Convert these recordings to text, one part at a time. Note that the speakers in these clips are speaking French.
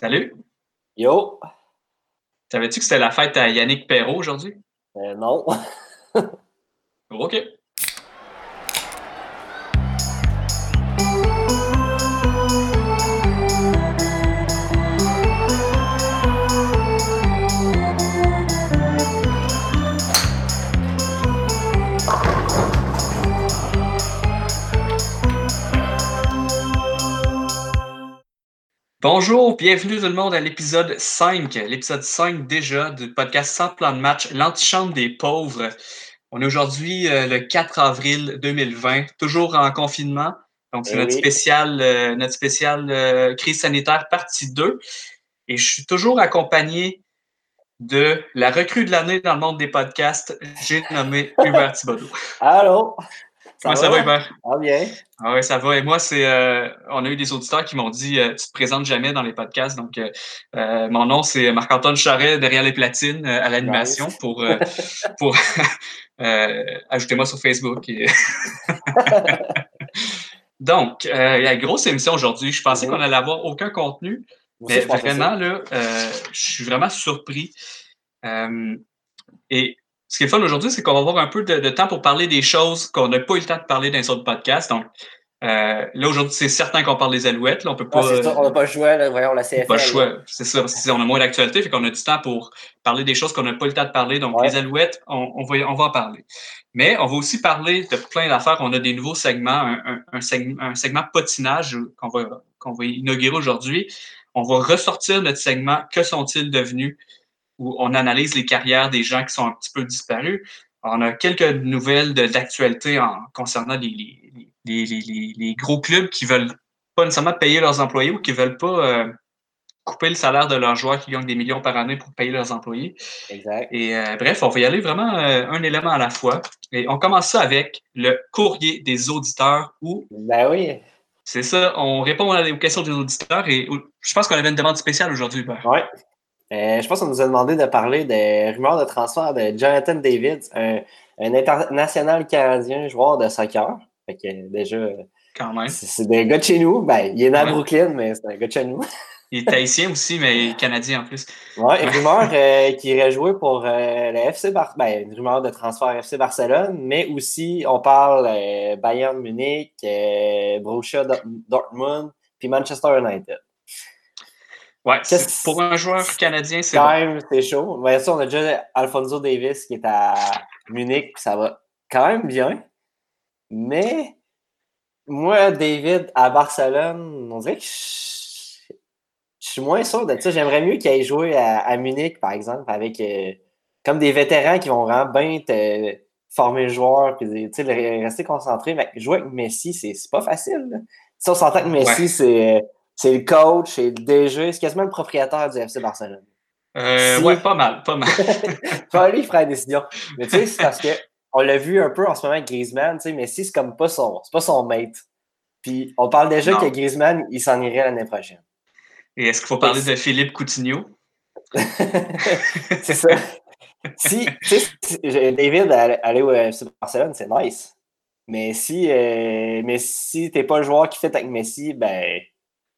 Salut. Yo. Savais-tu que c'était la fête à Yannick Perrault aujourd'hui? Euh, non. OK. Bonjour, bienvenue tout le monde à l'épisode 5, l'épisode 5 déjà du podcast Sans plan de match, l'antichambre des pauvres. On est aujourd'hui euh, le 4 avril 2020, toujours en confinement. Donc, c'est Eh notre oui. spécial, euh, notre spécial euh, crise sanitaire partie 2. Et je suis toujours accompagné de la recrue de l'année dans le monde des podcasts. J'ai nommé Hubert Thibodeau. Allô? Comment ça va, Hubert? Ah bien? Ah ouais, ça va. Et moi, c'est, euh, on a eu des auditeurs qui m'ont dit, euh, tu te présentes jamais dans les podcasts. Donc, euh, euh, mon nom, c'est Marc-Antoine Charret, derrière les platines, à l'animation, Nice. pour, pour ajoutez-moi sur Facebook. et- Donc, il y a une grosse émission aujourd'hui. Je pensais Mhm. qu'on allait avoir aucun contenu, Moi mais vraiment, ça. là, je suis vraiment surpris. Et ce qui est fun aujourd'hui, c'est qu'on va avoir un peu de, de temps pour parler des choses qu'on n'a pas eu le temps de parler dans les autres podcasts. Donc, euh, là, aujourd'hui, c'est certain qu'on parle des Alouettes. Là, on peut Ah, pas. ça, on n'a pas le choix, là, voyons la CFL. pas le choix. C'est ça, parce qu'on a moins d'actualité, fait qu'on a du temps pour parler des choses qu'on n'a pas eu le temps de parler. Donc, Ouais. les Alouettes, on, on va, on va en parler. Mais on va aussi parler de plein d'affaires. On a des nouveaux segments, un, un, un segment, un segment potinage qu'on va, qu'on va inaugurer aujourd'hui. On va ressortir notre segment Que sont-ils devenus? Où on analyse les carrières des gens qui sont un petit peu disparus. On a quelques nouvelles de- d'actualité en concernant les, les, les, les, les- les gros clubs qui veulent pas nécessairement payer leurs employés ou qui veulent pas euh, couper le salaire de leurs joueurs qui gagnent des millions par année pour payer leurs employés. Exact. Et euh, bref, on va y aller vraiment euh, un élément à la fois. Et on commence ça avec le courrier des auditeurs où Ben oui. c'est ça, on répond à- aux questions des auditeurs et je pense qu'on avait une demande spéciale aujourd'hui. Hubert. Ouais. Euh, je pense qu'on nous a demandé de parler des rumeurs de transfert de Jonathan David, un, un international canadien joueur de soccer. Fait que euh, déjà, Quand même. c'est des gars de chez nous. Ben, il est né à Ouais. Brooklyn, mais c'est un gars de chez nous. Il est haïtien aussi, mais canadien en plus. Ouais, une rumeur euh, qui irait jouer pour euh, le FC Bar ben, une rumeur de transfert FC Barcelone, mais aussi on parle euh, Bayern Munich, Borussia Dort- Dortmund, puis Manchester United. Ouais, pour un joueur canadien, c'est Quand bon. même, c'est chaud. Bien sûr, on a déjà Alfonso Davis qui est à Munich, puis ça va quand même bien. Mais moi, David à Barcelone, on dirait que je, je suis moins sûr de ça. J'aimerais mieux qu'il aille jouer à, à Munich, par exemple, avec euh, comme des vétérans qui vont vraiment bien te former le joueur, puis rester concentré. Mais jouer avec Messi, c'est c'est pas facile. là. Si on s'entend que Messi, Ouais. c'est c'est le coach, c'est le DG, c'est quasiment le propriétaire du FC Barcelone. Euh, Si- Ouais, pas mal, pas mal. Pas lui qui fera la décision. Mais tu sais, c'est parce que on l'a vu un peu en ce moment avec Griezmann, tu sais, Messi, c'est comme pas son, c'est pas son mate. Puis on parle déjà Non. que Griezmann, il s'en irait l'année prochaine. Et est-ce qu'il faut parler de Philippe Coutinho? c'est ça. Si, tu sais, si- David, aller aller au FC Barcelone, c'est nice. Mais si, euh, mais si t'es pas le joueur qui fait avec Messi, ben,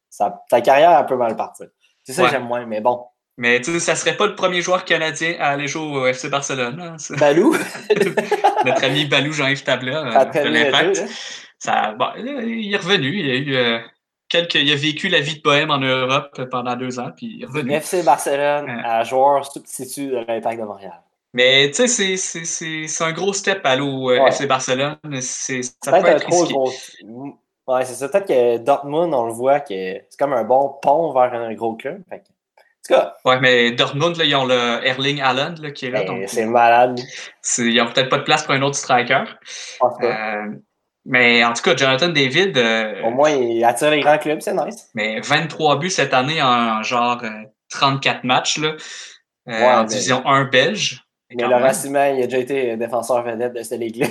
ça, ta carrière elle peut mal partir. C'est ça Ouais. que j'aime moins, mais bon. Mais tu sais, ça serait pas le premier joueur canadien à aller jouer au FC Barcelone. hein, ça. Balou, Notre ami Balou Jean-Yves Tabla euh, de l'Impact. Ça, bon, il est revenu. Il a eu euh, quelques, il a vécu la vie de bohème en Europe pendant deux ans, puis il est revenu. FC Barcelone Ouais. à joueur substitut de l'Impact de Montréal. Mais tu sais, c'est- un gros step à aller au euh, Ouais. FC Barcelone. C'est- Ça peut un être trop risqué. gros. Ouais, c'est ça. Peut-être que Dortmund, on le voit que c'est comme un bon pont vers un gros club. Fait En tout cas, Ouais, mais Dortmund, là, ils ont le Erling Haaland là, qui est là. ben, c'est malade. ils n'ont peut-être pas de place pour un autre striker. Pas. Euh, mais en tout cas, Jonathan David, euh, Au moins, il attire les grands clubs, c'est nice. mais 23 buts cette année en genre euh, 34 matchs là, euh, Ouais, en mais- division 1 belge. Mais même. Raciment, il a déjà été défenseur vedette de cette ligue-là.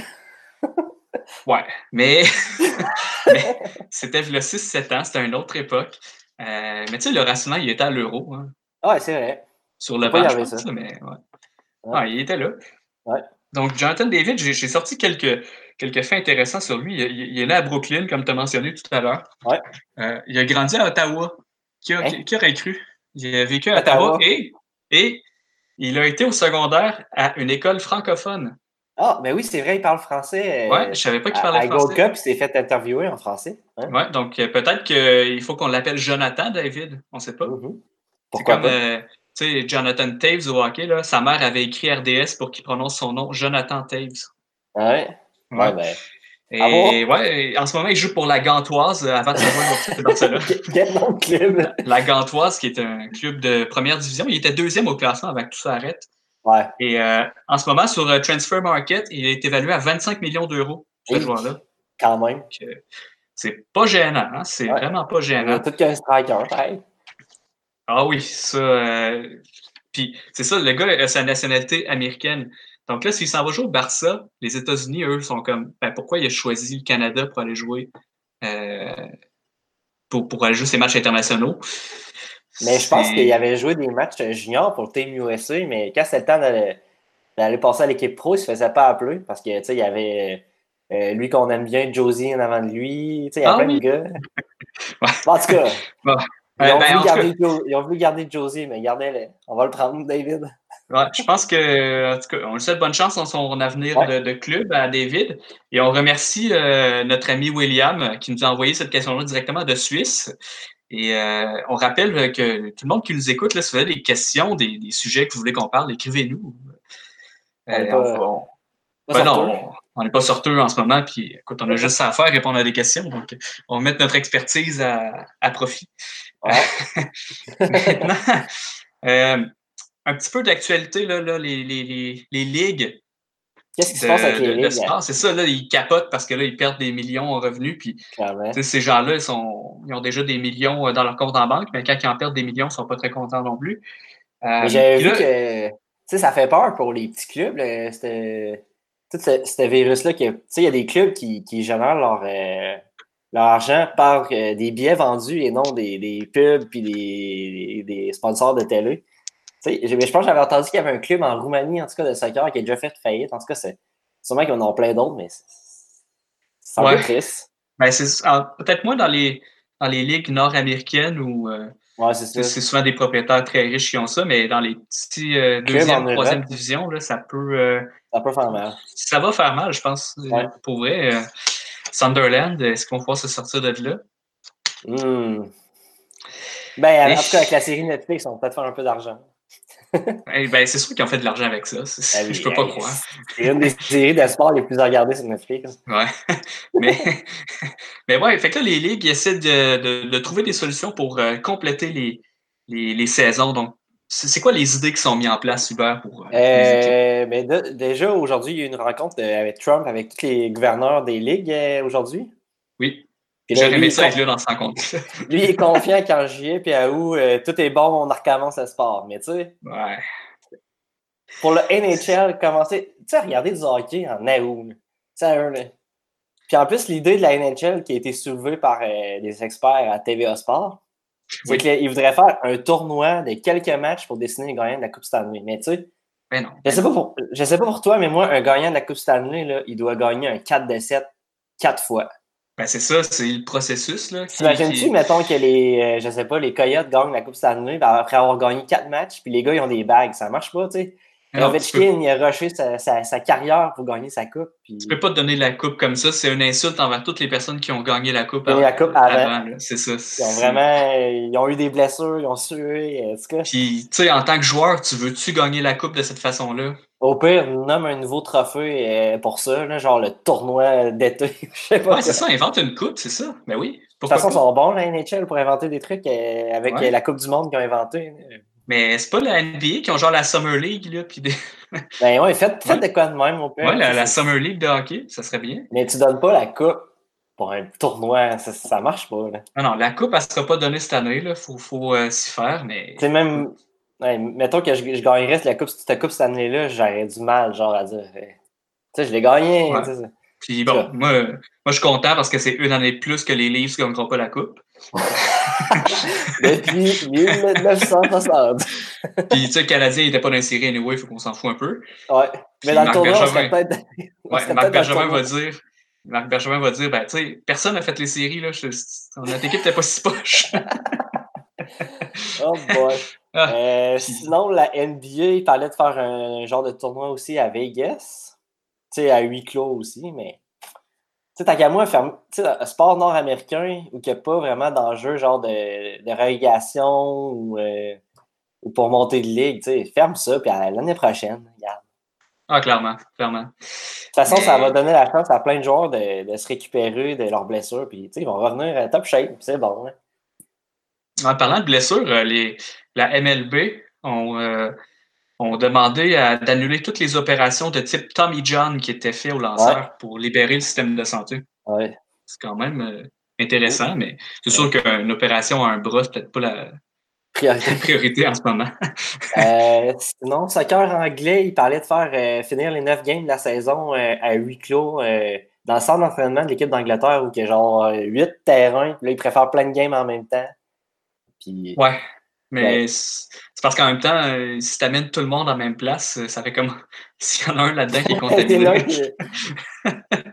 Ouais, mais, mais c'était le 6-7 ans, c'était une autre époque. Euh, mais tu sais, le Racement, il était à l'Euro, hein, Ouais, c'est vrai. sur le banc, je pense, ça. mais ouais. Ouais. Ouais, il était là. Ouais. Donc, Jonathan David, j'ai sorti quelques, quelques faits intéressants sur lui. Il, il est né à Brooklyn, comme tu as mentionné tout à l'heure. Ouais. Euh, il a grandi à Ottawa. Qui, a- Hein? qui- qui aurait cru? Il a vécu à Ottawa et, et il a été au secondaire à une école francophone. Ah, mais oui, c'est vrai, il parle français. Euh, ouais, je savais pas qu'il parlait à, français. À Gold Cup, il s'est fait interviewer en français. Hein? Ouais, donc euh, peut-être qu'il faut qu'on l'appelle Jonathan David. On ne sait pas. Mm-hmm. Pourquoi comme, euh, tu sais, Jonathan Taves au hockey, là, sa mère avait écrit RDS pour qu'il prononce son nom, Jonathan Taves. Ouais? Ouais, ouais ben. Et ouais, en ce moment, il joue pour la Gantoise avant de au Barcelone. Quel bon club! La Gantoise, qui est un club de première division. Il était deuxième au classement avant que tout s'arrête. Ouais. Et euh, en ce moment, sur euh, Transfer Market, il est évalué à 25 millions d'euros, ce oui, joueur-là. Quand même. C'est pas gênant, hein? C'est ouais. vraiment pas gênant. Tout qu'un striker, pareil. Ah oui, ça. Euh... Puis c'est ça, le gars a sa nationalité américaine. Donc là, s'il s'en va jouer au Barça, les États-Unis, eux, sont comme ben, pourquoi il a choisi le Canada pour aller jouer euh, pour, pour aller jouer ses matchs internationaux? Mais je pense qu'il avait joué des matchs juniors pour le Team USA, mais quand c'était le temps d'aller passer à l'équipe pro, il se faisait pas appeler parce que tu sais, il y avait euh, lui qu'on aime bien, Josie en avant de lui. Tu sais, il y a ah, plein oui. de gars. Ouais. En tout cas. Bon. Ils, ont ben, voulu garder, tout cas, Jo- ils ont voulu garder Josie, mais gardez-le. On va le prendre, David. ouais, je pense que, en tout cas, on lui souhaite bonne chance dans son avenir Ouais. de, de club à David. Et on remercie euh, notre ami William euh, qui nous a envoyé cette question-là directement de Suisse. Et euh, on rappelle que tout le monde qui nous écoute, là, si vous avez des questions, des, des sujets que vous voulez qu'on parle, écrivez-nous. On Euh, pas- on- Pas Ben n'est pas sorteux en ce moment, puis écoute, on a juste ça à faire, répondre à des questions. Donc, on va mettre notre expertise à, à profit. Maintenant, euh, un petit peu d'actualité, là, là, les, les, les, les ligues Qu'est-ce qui se passe avec les ligues? C'est ça, là, ils capotent parce que là, ils perdent des millions en revenus, puis ces gens-là, ils, sont, ils ont déjà des millions euh, dans leur compte en banque, mais quand ils en perdent des millions, ils ne sont pas très contents non plus. Euh, j'avais vu là, que, ça fait peur pour les petits clubs, là, c'était- tout ce, ce virus-là. que- Tu sais, il y a des clubs qui, qui génèrent leur, euh, leur argent par euh, des billets vendus et non des, des pubs puis des, des, des sponsors de télé. Je pense que j'avais entendu qu'il y avait un club en Roumanie, en tout cas, de soccer qui a déjà fait faillite. En tout cas, c'est sûrement qu'ils en ont plein d'autres, mais c'est Ouais. peu triste. ben, c'est peut-être moins dans les, dans les ligues nord-américaines où euh, Ouais, c'est souvent des propriétaires très riches qui ont ça, mais dans les petits euh, deuxième, troisième division, là, ça peut. euh, Ça peut faire mal. ça va faire mal, je pense. euh, Ouais. Pour vrai. Sunderland, est-ce qu'on va pouvoir se sortir de là? Hmm. Ben, en tout cas, avec la série Netflix, on peut peut-être faire un peu d'argent. Eh ben, c'est sûr qu'ils ont fait de l'argent avec ça. c'est- Ah je peux pas croire. C'est une des séries de sport les plus regardées sur Netflix. Ouais. mais, mais ouais, fait que là, les ligues ils essaient de, de- de trouver des solutions pour euh, compléter les, les, les saisons. Donc, c'est quoi les idées qui sont mises en place, Hubert, pour euh, les? Euh, mais de- déjà, aujourd'hui, il y a eu une rencontre avec Trump, avec tous les gouverneurs des ligues aujourd'hui? Oui. J'aurais lui, aimé ça être là dans ce rencontre. con- lui, il est confiant qu'en juillet puis à août, euh, tout est bon, on recommence le sport. Mais tu sais, ouais. pour le NHL, commencer, tu sais, à regarder du hockey en août. Sérieux, là. Puis en plus, l'idée de la NHL qui a été soulevée par euh, des experts à TVA Sport, c'est Oui. qu'ils voudraient faire un tournoi de quelques matchs pour dessiner le gagnant de la Coupe Stanley. Mais tu sais, Ben non. Je sais, pas pour, je sais pas pour toi, mais moi, un gagnant de la Coupe Stanley, là, il doit gagner un 4 de 7 quatre fois. Ben, c'est ça, c'est le processus. Là, T'imagines-tu, qui- mettons, que les, euh, je sais pas, les Coyotes gagnent la Coupe Stanley ben, après avoir gagné quatre matchs, puis les gars, ils ont des bagues. Ça marche pas, tu sais. Non, tu, peux, Ovechkin, il a rushé sa, sa, sa carrière pour gagner sa coupe. Puis... tu peux pas te donner la coupe comme ça. C'est une insulte envers toutes les personnes qui ont gagné la coupe, Gagné la coupe avant. C'est ça. Ils ont vraiment ils ont eu des blessures, ils ont sué. En tout cas, Puis, tu sais, en tant que joueur, tu veux-tu gagner la coupe de cette façon-là? au pire, nomme un nouveau trophée euh, pour ça, là, genre le tournoi d'été. Je sais pas. Ouais, c'est ça, invente une coupe, c'est ça. Ben oui. de toute façon, ils sont bons, la NHL, pour inventer des trucs euh, avec Ouais. euh, la Coupe du Monde qu'ils ont inventé. Mais c'est pas la NBA qui ont genre la Summer League, là, puis des... Ben ouais, faites, faites Ouais. de quoi de même, au pire. ouais, la, Summer League de hockey, ça serait bien. Mais tu donnes pas la coupe pour un tournoi, ça, ça marche pas. Là. Non, non, la coupe, elle sera pas donnée cette année, là. Faut, faut euh, s'y faire, mais. Tu sais, même, ouais, mettons que je, je gagnerais la coupe, cette coupe cette année-là, j'aurais du mal, genre, à dire, eh, tu sais, je l'ai gagné. Ouais. Puis bon, moi, moi, je suis content parce que c'est une année de plus que les Leafs qui gagneront pas la coupe. Depuis 1960. Puis, tu sais, le Canadien, il était pas dans la série anyway, faut qu'on s'en fout un peu. Ouais. Puis Mais dans le tournoi, on Bergevin- serait peut-être. Ouais, Marc Bergevin va dire. Marc Bergevin va dire, ben, tu sais, personne n'a fait les séries, là. je- notre équipe n'était pas si poche. oh boy. Ah, euh, sinon, la NBA, il parlait de faire un genre de tournoi aussi à Vegas. Tu sais, à huis clos aussi, mais. Tu sais, tant qu'à moi, sais, un sport nord-américain où il n'y a pas vraiment d'enjeu, genre de, de relégation ou, euh, ou, pour monter de ligue, tu sais, ferme ça, puis l'année prochaine, regarde. Ah, clairement, clairement. De toute façon, ça va donner la chance à plein de joueurs de, de se récupérer de leurs blessures, puis ils vont revenir à top shape, c'est bon. Hein. En parlant de blessures, euh, les, la MLB ont, euh, ont demandé d'annuler toutes les opérations de type Tommy John qui étaient faites au lanceur pour libérer le système de santé. Ouais. C'est quand même euh, intéressant, mais c'est sûr qu'une opération à un bras, c'est peut-être pas la priorité. en ce moment. euh, sinon, soccer anglais, il parlait de faire finir les neuf games de la saison à huis clos dans le centre d'entraînement de l'équipe d'Angleterre où il y a genre huit terrains. Là, ils préfèrent plein de games en même temps. Puis, ouais. Mais c'est parce qu'en même temps, euh, si tu amènes tout le monde en même place, euh, ça fait comme s'il y en a un là-dedans qui est contaminé.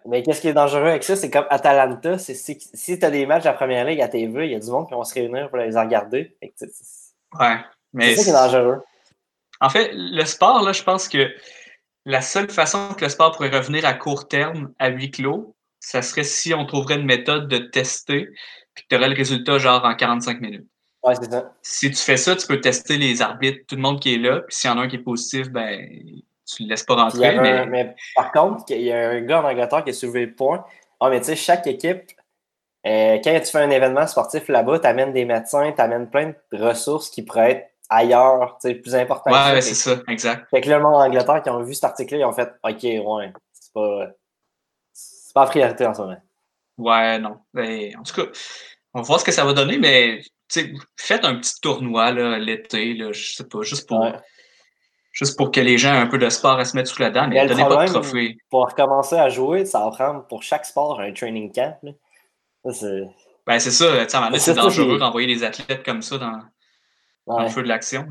mais qu'est-ce qui est dangereux avec ça? C'est comme Atalanta, c'est si, si tu as des matchs de la première ligue à TV, il y a du monde qui vont se réunir pour les regarder. Ouais. C'est ça qui est dangereux. En fait, le sport, là, je pense que la seule façon que le sport pourrait revenir à court terme, à huis clos, ça serait si on trouverait une méthode de tester, puis que tu aurais le résultat genre en 45 minutes. Si tu fais ça, tu peux tester les arbitres, tout le monde qui est là, puis s'il y en a un qui est positif, ben tu le laisses pas rentrer. Mais... par contre, il y a un gars en Angleterre qui a soulevé le point. Ah, mais tu sais, chaque équipe, euh, quand tu fais un événement sportif là-bas, tu amènes des médecins, tu amènes plein de ressources qui pourraient être ailleurs, tu sais, plus importantes. Ouais, c'est ça, exact. Fait que le monde en Angleterre qui ont vu cet article-là, ils ont fait OK, ouais, c'est pas. C'est pas en priorité en ce moment. Ouais, non. Ben, en tout cas, on va voir ce que ça va donner, mais faites un petit tournoi l'été, je sais pas, juste pour, juste pour que les gens aient un peu de sport à se mettre sous la dent, mais, donnez pas de trophée. Pour recommencer à jouer, ça va prendre pour chaque sport un training camp. c'est... Ben, c'est ça, c'est dangereux d'envoyer des athlètes comme ça dans, le feu de l'action.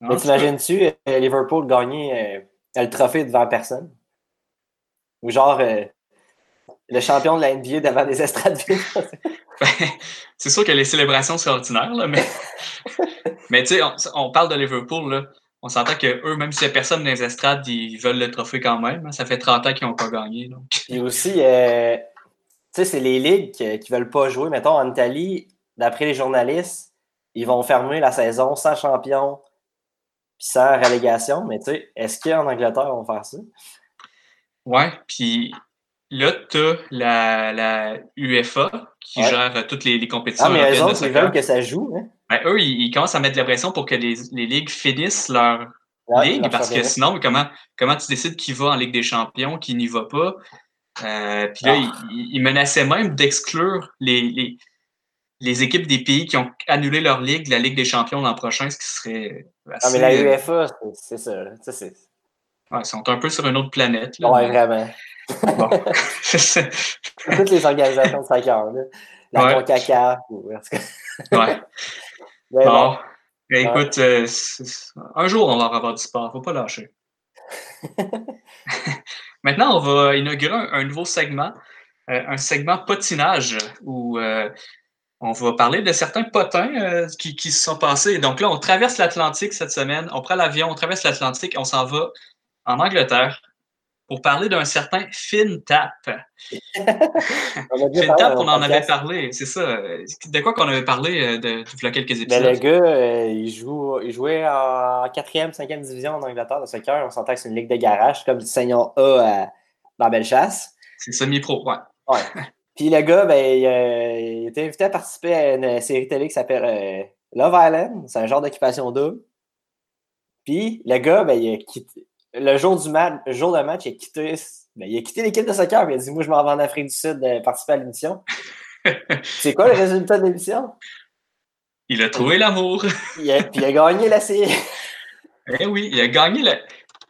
Mais t'imagines-tu euh, Liverpool gagner euh, le trophée devant personne? Ou genre euh, le champion de la NBA devant des estrades c'est sûr que les célébrations sont ordinaires, mais, mais tu sais, on, parle de Liverpool, là. on s'entend qu'eux, même s'il n'y a personne dans les estrades, ils veulent le trophée quand même. Hein. Ça fait 30 ans qu'ils n'ont pas gagné. Donc. Et aussi, euh, tu sais, c'est les ligues qui ne veulent pas jouer. Mettons, en Italie, d'après les journalistes, ils vont fermer la saison sans champion puis sans relégation. Mais tu sais, est-ce qu'en Angleterre, on va faire ça? Ouais, puis Là, tu as la, la, UEFA qui gère toutes les, les, compétitions. Ah, mais eux autres, ils veulent que ça joue. Hein? Ben, eux, ils, commencent à mettre la pression pour que les, les ligues finissent leur ligue, parce que sinon, comment, comment tu décides qui va en Ligue des Champions, qui n'y va pas? Euh, puis là, ah. ils, menaçaient même d'exclure les, les, les, équipes des pays qui ont annulé leur ligue la Ligue des Champions l'an prochain, ce qui serait. Assez... Ah, mais la UEFA, c'est ça. Ouais, ils sont un peu sur une autre planète. Là, ouais, vraiment. Bon. Toutes les organisations de soccer, là. La ouais. CONCACAF. ouais. bon. Écoute, euh, un jour, on va avoir du sport. Faut pas lâcher. Maintenant, on va inaugurer un, nouveau segment, euh, un segment potinage, où euh, on va parler de certains potins qui, qui, se sont passés. Donc là, on traverse l'Atlantique cette semaine, on prend l'avion, on traverse l'Atlantique, on s'en va en Angleterre pour parler d'un certain FinTap. FinTap, on en avait parlé, c'est ça. De quoi qu'on avait parlé euh, de, de, quelques ben, épisodes? le gars, euh, il, joue, il jouait en 4e, 5e division en Angleterre de soccer. On s'entend que c'est une ligue de garage, comme du Seigneur A dans Bellechasse. C'est semi-pro, ouais. ouais. Puis le gars, ben, euh, il, était invité à participer à une série télé qui s'appelle Love Island. C'est un genre d'occupation double. Puis le gars, ben, il a quitté, le jour du match, le jour de match, il a quitté, ben, il a quitté l'équipe de soccer. Il a dit Moi, je m'en vais en Afrique du Sud de participer à l'émission. C'est quoi le résultat de l'émission? Il a trouvé l'amour. puis il a gagné la série. Eh oui, il a gagné la.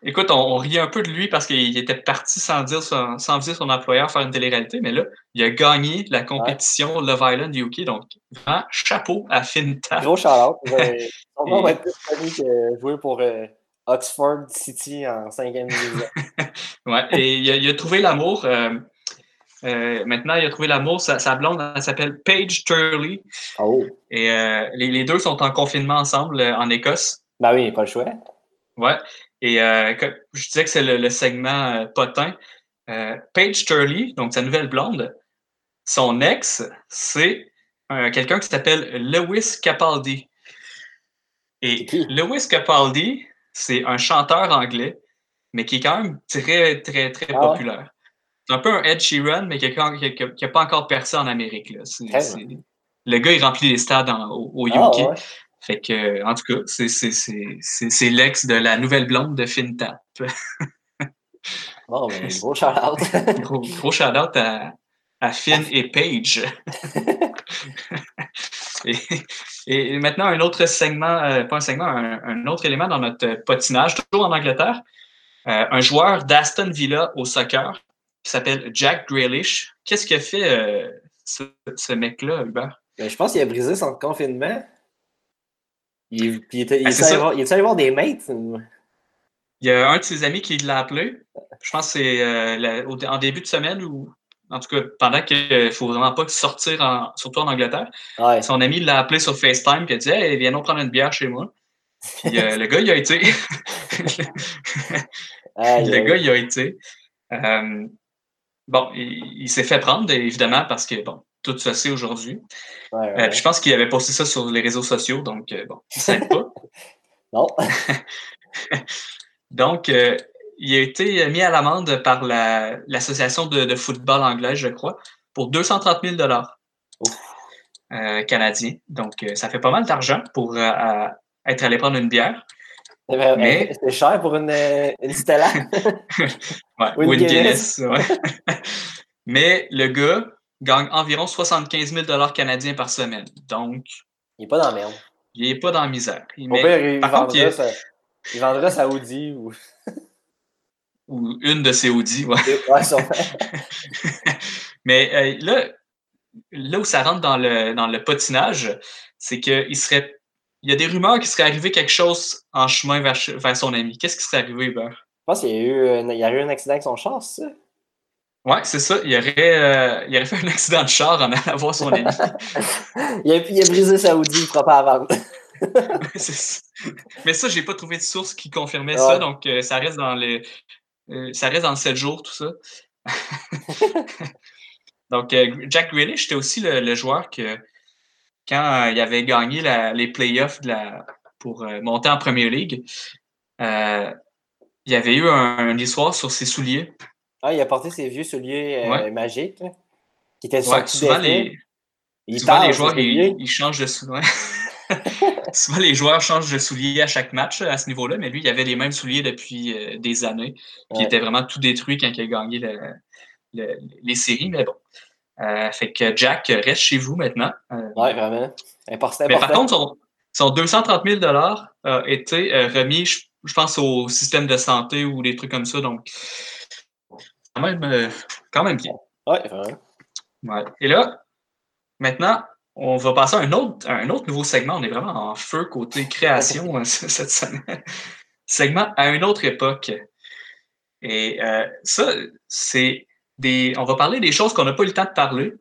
Écoute, on, riait un peu de lui parce qu'il était parti sans dire son, sans dire son employeur faire une télé-réalité, mais là, il a gagné la compétition Love Island UK. Donc, vraiment, chapeau à Finta. Gros shout-out. On va être plus connu que jouer pour. Euh, Oxford City en cinquième division. ouais, et il a, trouvé l'amour. Euh, Euh, maintenant, il a trouvé l'amour. Sa, sa blonde, elle s'appelle Paige Turley. Oh. Et euh, les, les deux sont en confinement ensemble en Écosse. Ben oui, pas le choix. Ouais. Et je disais que c'est le, le segment potin. Paige Turley, donc sa nouvelle blonde, son ex, c'est quelqu'un qui s'appelle Lewis Capaldi. Et? Lewis Capaldi, c'est un chanteur anglais, mais qui est quand même très, très, très Ah populaire. C'est un peu un Ed Sheeran, mais qui n'a pas encore percé en Amérique. Là. Le gars, il remplit les stades en- au, au UK. Ah, ouais. Fait que, en tout cas, c'est- c'est- c'est c'est- c'est l'ex de la nouvelle blonde de FinTap. Bon, ben, gros shout-out. Gros, gros shout-out à, à Finn et Paige. Et, et maintenant, un autre segment, euh, pas un segment, un, un autre élément dans notre patinage, toujours en Angleterre. Euh, un joueur d'Aston Villa au soccer qui s'appelle Jack Grealish. Qu'est-ce que fait euh, ce, ce mec-là, Hubert? Ben, je pense qu'il a brisé son confinement. Il, était, il Ben, allé voir, il était allé voir des mates. Il y a un de ses amis qui l'a appelé. Je pense que c'est en début de semaine ou en tout cas pendant qu'il ne faut vraiment pas sortir, en- surtout en Angleterre. Ouais. Son ami l'a appelé sur FaceTime et a dit Hey, viens nous prendre une bière chez moi. Puis euh, le gars, il a été. Le gars, il a été. Euh, bon, il, il s'est fait prendre, évidemment, parce que bon, tout se sait aujourd'hui. Ouais, Euh, ouais. puis je pense qu'il avait posté ça sur les réseaux sociaux, donc euh, bon, ça aide pas. Non. Donc, euh, il a été mis à l'amende par la- l'Association de, de football anglaise, je crois, pour 230 000 Ouf. euh, canadiens. Donc, euh, ça fait pas mal d'argent pour euh, être allé prendre une bière. Mais- Mais- C'est cher pour une, une Stella. Ouais, Ou une ou une Guinness. Guinness. ouais. Mais le gars gagne environ 75 000 canadiens par semaine. Donc, Il est pas dans la merde. il n'est pas dans la misère. Il par contre, vendra, il- sa, il vendra sa Audi ou. Ou une de ses Audi, ouais. Ouais. Mais euh, là, là où ça rentre dans le, dans le patinage, c'est qu'il serait. Il y a des rumeurs qu'il serait arrivé quelque chose en chemin vers, vers son ami. Qu'est-ce qui serait arrivé, Hubert? Je pense qu'il y a eu, un- il y a eu un accident avec son char, c'est ça? Ouais, c'est ça. Il aurait, euh, il aurait fait un accident de char en allant voir son ami. Il a, il a brisé sa Audi, il ne fera pas à vendre. Mais ça, j'ai pas trouvé de source qui confirmait Ouais. ça, donc euh, ça reste dans les. Euh, ça reste dans le 7 jours, tout ça. donc, euh, Jack Grealish, c'était aussi le, le joueur que, quand euh, il avait gagné la- les playoffs de la, pour monter en Premier League, il y avait eu un, une histoire sur ses souliers. Ah, il a porté ses vieux souliers euh, Ouais. magiques, là, qui étaient Ouais, souvent, les, Il souvent, parle, les ces joueurs, souliers. ils, ils changent de souliers. souvent, les joueurs changent de souliers à chaque match à ce niveau-là, mais lui, il avait les mêmes souliers depuis euh, des années. Puis il était vraiment tout détruit quand il a gagné le- le- les séries, mais bon. Euh, fait que Jack reste chez vous maintenant. Euh, Ouais, vraiment. Important. mais par contre, son, son 230 000 a été euh, remis, je, je pense, au système de santé ou des trucs comme ça. Donc, quand même, euh, quand même bien. Ouais, vraiment. Ouais. Et là, maintenant, on va passer à un autre, à un autre nouveau segment. On est vraiment en feu côté création euh, cette semaine. segment à une autre époque. Et euh, ça, c'est des. On va parler des choses qu'on n'a pas eu le temps de parler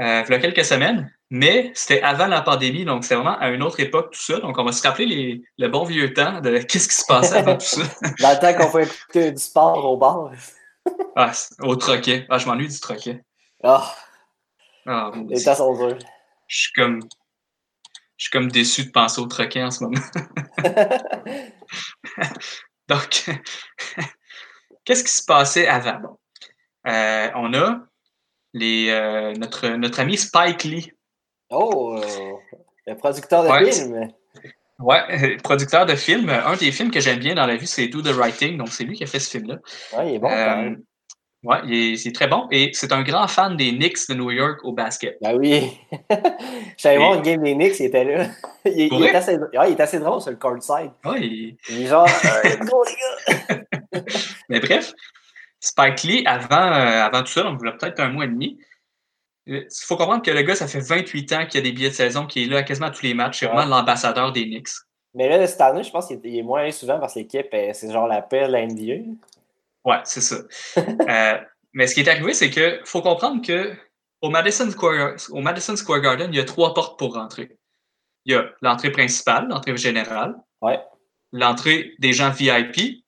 euh, il y a quelques semaines, mais c'était avant la pandémie, donc c'est vraiment à une autre époque, tout ça. Donc, on va se rappeler les, le bon vieux temps de qu'est-ce qui se passait avant tout ça. Dans le temps qu'on pouvait écouter du sport au bar. Ah, au troquet. Ah, je m'ennuie du troquet. Ah, Ah, mon les Dieu. temps sont durs. Je suis comme je suis comme déçu de penser au troquet en ce moment. Donc, qu'est-ce qui se passait avant? Bon, euh, on a les, euh, notre, notre ami Spike Lee, Oh, euh, le producteur de Ouais. film. ouais, producteur de films. Un des films que j'aime bien dans la vie, c'est Do the Writing. Donc, c'est lui qui a fait ce film-là. Ouais, il est bon quand Euh, même. Est, c'est très bon. Et c'est un grand fan des Knicks de New York au basket. Ben oui. J'allais voir une game des Knicks, il était là. Il, est assez, ouais, il est assez drôle sur le courtside. Ouais, il- Il est genre, euh, go les gars! Mais bref, Spike Lee, avant, euh, avant tout ça, y a peut-être un mois et demi, il faut comprendre que le gars, ça fait 28 ans qu'il a des billets de saison, qu'il est là à quasiment tous les matchs. C'est vraiment l'ambassadeur des Knicks. Mais là, cette année, je pense qu'il est- moins souvent parce que l'équipe, euh, c'est genre la paire de la NBA. Ouais, c'est ça. Euh, mais ce qui est arrivé, c'est qu'il faut comprendre que au Madison, Square, au Madison Square Garden, il y a trois portes pour rentrer. Il y a l'entrée principale, l'entrée générale, Ouais. l'entrée des gens VIP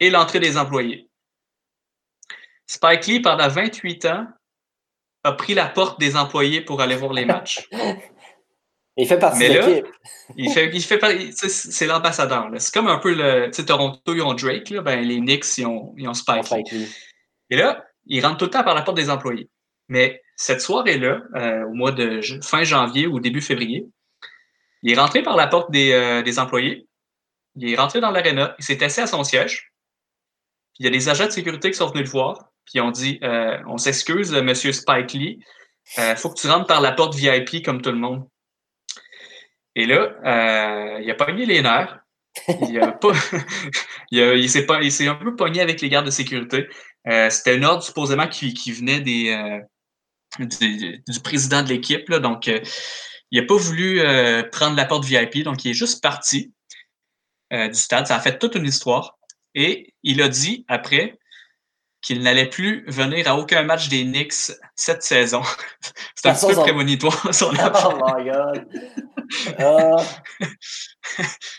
et l'entrée des employés. Spike Lee, pendant 28 ans, a pris la porte des employés pour aller voir les matchs. Il fait partie Mais de l'équipe. Il fait, il fait c'est l'ambassadeur. C'est comme un peu le. Tu sais, Toronto, ils ont Drake, là, ben, les Knicks, ils ont, ils ont Spike. Et là, il rentre tout le temps par la porte des employés. Mais cette soirée-là, euh, au mois de fin janvier ou début février, il est rentré par la porte des, euh, des employés. Il est rentré dans l'aréna. Il s'est assis à son siège. Puis il y a des agents de sécurité qui sont venus le voir. Puis ils ont dit euh, On s'excuse, monsieur Spike Lee. Il faut que tu rentres par la porte VIP comme tout le monde. Et là, euh, il a pogné les nerfs. Il a pas. il a- il s'est pas- un peu pogné avec les gardes de sécurité. Euh, C'était un ordre supposément qui, qui venait des, euh, du, du président de l'équipe. Donc, il n'a pas voulu prendre la porte VIP, donc il est juste parti du stade. Ça a fait toute une histoire. Et il a dit après qu'il n'allait plus venir à aucun match des Knicks cette saison. C'est un petit peu prémonitoire son. Oh my god. Ah.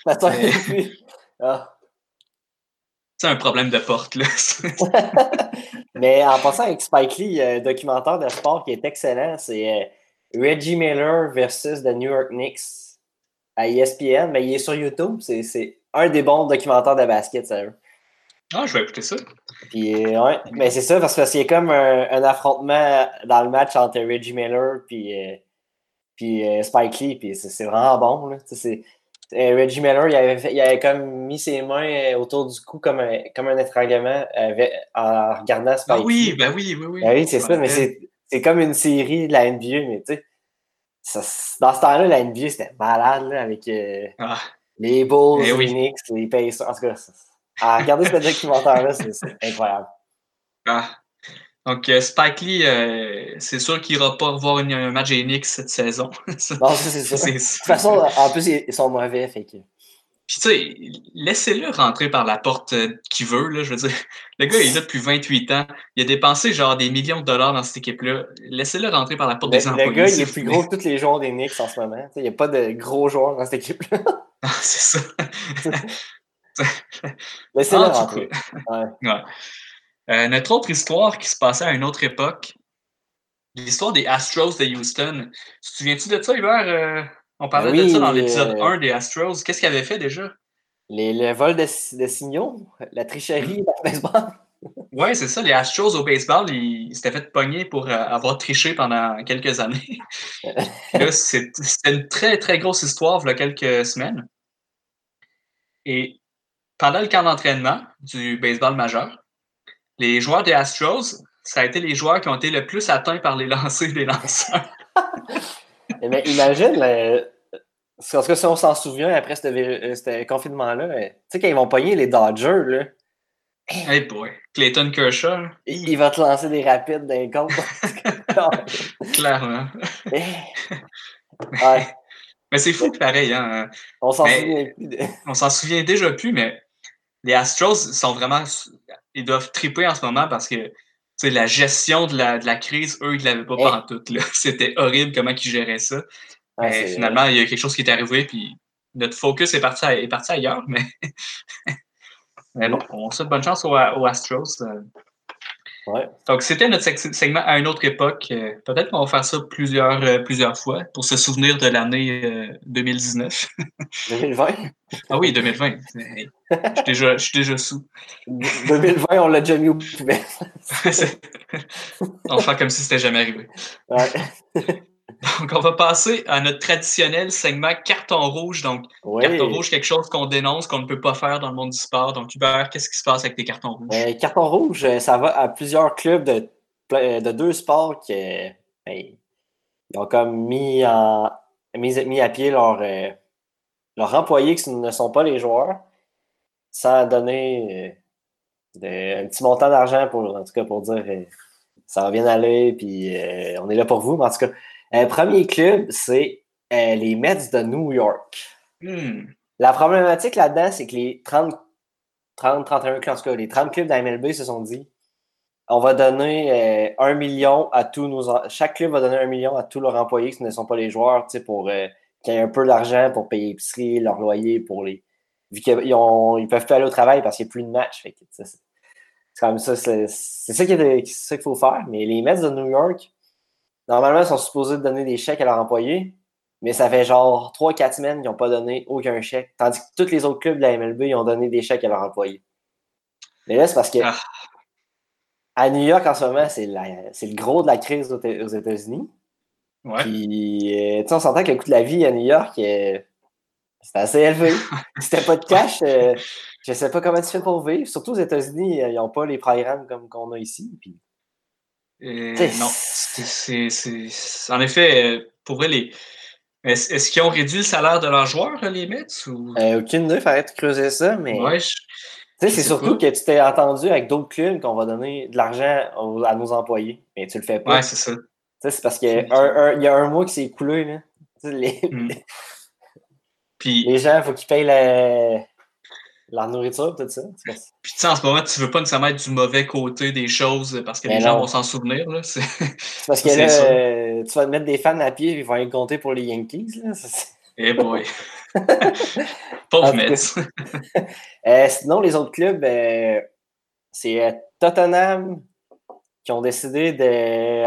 Attends, puis- ah. C'est un problème de porte, là. Mais en passant avec Spike Lee, il y a un documentaire de sport qui est excellent. C'est euh, Reggie Miller versus the New York Knicks à ESPN. Mais il est sur YouTube. C'est- C'est un des bons documentaires de basket, sérieux. Ah, je vais écouter ça. Puis, euh, ouais, mais c'est ça, parce que c'est comme un, un affrontement dans le match entre Reggie Miller puis, euh, puis euh, Spike Lee, puis c'est vraiment bon. Là. C'est- euh, Reggie Miller, il avait, fait- il avait comme mis ses mains euh, autour du cou comme un, comme un étranglement avec- en regardant Spike Ah oui, Lee. ben oui, oui, oui. Ben oui, c'est ça, mais c'est comme une série de la NBA, mais tu sais, dans ce temps-là, la NBA, c'était malade, là, avec euh, Ah, les Bulls, Eh oui. les Knicks, les Pacers. En tout cas, à regarder ce documentaire-là, c'est c'est incroyable. ah. Donc, euh, Spike Lee, euh, c'est sûr qu'il n'ira pas revoir une- un match des Knicks cette saison. Non, ça, c'est ça. c'est- De toute façon, en plus, ils sont mauvais, fait que. Puis, tu sais, laissez-le rentrer par la porte euh, qu'il veut, là. Je veux dire, le gars, il est là depuis 28 ans. Il a dépensé, genre, des millions de dollars dans cette équipe-là. Laissez-le rentrer par la porte Le, des le employés. gars, il est plus gros que tous les joueurs des Knicks en ce moment. Il n'y a pas de gros joueurs dans cette équipe-là. Ah, c'est ça. Laissez-le tout rentrer. Ouais. Ouais. Euh, notre autre histoire qui se passait à une autre époque, l'histoire des Astros de Houston. Tu te souviens-tu de ça, Hubert? Euh, on parlait de ça oui, dans l'épisode euh, 1 des Astros. Qu'est-ce qu'ils avaient fait déjà? Les, le vol de, de signaux, la tricherie dans le baseball. Ouais, c'est ça. Les Astros au baseball, ils s'étaient fait pogner pour euh, avoir triché pendant quelques années. C'était une très, très grosse histoire, il y a quelques semaines. Et pendant le camp d'entraînement du baseball majeur, les joueurs des Astros, ça a été les joueurs qui ont été le plus atteints par les lancers des lanceurs. Mais imagine, en tout cas, si on s'en souvient après ce, euh, confinement-là, tu sais, quand ils vont pogner les Dodgers, là, Hey boy, Clayton Kershaw, là, il va te lancer des rapides d'un compte. clairement. ouais, Mais c'est fou pareil, hein. on s'en souvient plus. de- On s'en souvient déjà plus, mais les Astros sont vraiment. Ils doivent triper en ce moment parce que la gestion de la, de la crise, eux, ils ne l'avaient pas Hey. partout. là. C'était horrible comment ils géraient ça. Mais c'est- finalement, il y a quelque chose qui est arrivé, puis notre focus est parti, est parti ailleurs, mais. mais bon, on souhaite bonne chance aux, aux Astros. Euh. Ouais. Donc, c'était notre seg- segment à une autre époque. Euh, Peut-être qu'on va faire ça plusieurs, euh, plusieurs fois pour se souvenir de l'année euh, 2019. 2020. ah oui, 2020. Hey, Je suis déjà, je suis déjà sous. 2020, on l'a déjà mis au poubelle. On va faire comme si c'était jamais arrivé. Ouais. Donc, on va passer à notre traditionnel segment carton rouge. Donc, Oui. carton rouge, quelque chose qu'on dénonce, qu'on ne peut pas faire dans le monde du sport. Donc, Hubert, qu'est-ce qui se passe avec tes cartons rouges? Euh, carton rouge, euh, ça va à plusieurs clubs de, de deux sports qui euh, ben, ils ont comme mis, en, mis, mis à pied leurs euh, employés qui ne sont pas les joueurs sans donner euh, de- un petit montant d'argent pour, en tout cas, pour dire euh, ça va bien aller, puis euh, on est là pour vous. Mais en tout cas, euh, premier club, c'est euh, les Mets de New York. Hmm. La problématique là-dedans, c'est que les 30, 30, 31 clubs, en tout cas, les 30 clubs de la MLB se sont dit on va donner un million à tous nos. Chaque club va donner un million à tous leurs employés qui ne sont pas les joueurs, pour qu'ils aient un peu d'argent pour payer l'épicerie, leur loyer, pour les. Vu qu'ils ils peuvent pas aller au travail parce qu'il n'y a plus de match. c'est comme ça, c'est ça qu'il faut faire. Mais les Mets de New York, normalement, ils sont supposés donner des chèques à leurs employés. Mais ça fait genre 3-4 semaines qu'ils n'ont pas donné aucun chèque. Tandis que tous les autres clubs de la MLB, ils ont donné des chèques à leurs employés. Mais là, c'est parce que ah. à New York, en ce moment, c'est le gros de la crise aux, États-Unis. Ouais. Puis, euh, tu sais, on s'entend que le coût de la vie à New York, euh, c'est assez élevé. si t'as pas de cash, euh, je sais pas comment tu fais pour vivre. Surtout aux États-Unis, ils n'ont pas les programmes comme qu'on a ici. Puis... non, c'est en effet, pour les, est-ce, qu'ils ont réduit le salaire de leurs joueurs, les Mets? Ou... Euh, aucune idée, il faudrait creuser ça, mais. Ouais, c'est surtout que tu t'es entendu avec d'autres clubs qu'on va donner de l'argent à nos employés, mais tu le fais pas. Ouais, c'est ça. c'est parce qu'il y, a un mois qui s'est écoulé. Là. Les... Mm. Puis... les gens, il faut qu'ils payent la la nourriture, tout ça. Puis tu sais, en ce moment, tu veux pas nécessairement être du mauvais côté des choses parce que les gens vont s'en souvenir. C'est parce que là, euh, tu vas te mettre des fans à pied et ils vont aller compter pour les Yankees. Là. Eh boy! Pauvre Mets! euh, sinon, les autres clubs, euh, c'est euh, Tottenham qui ont décidé de.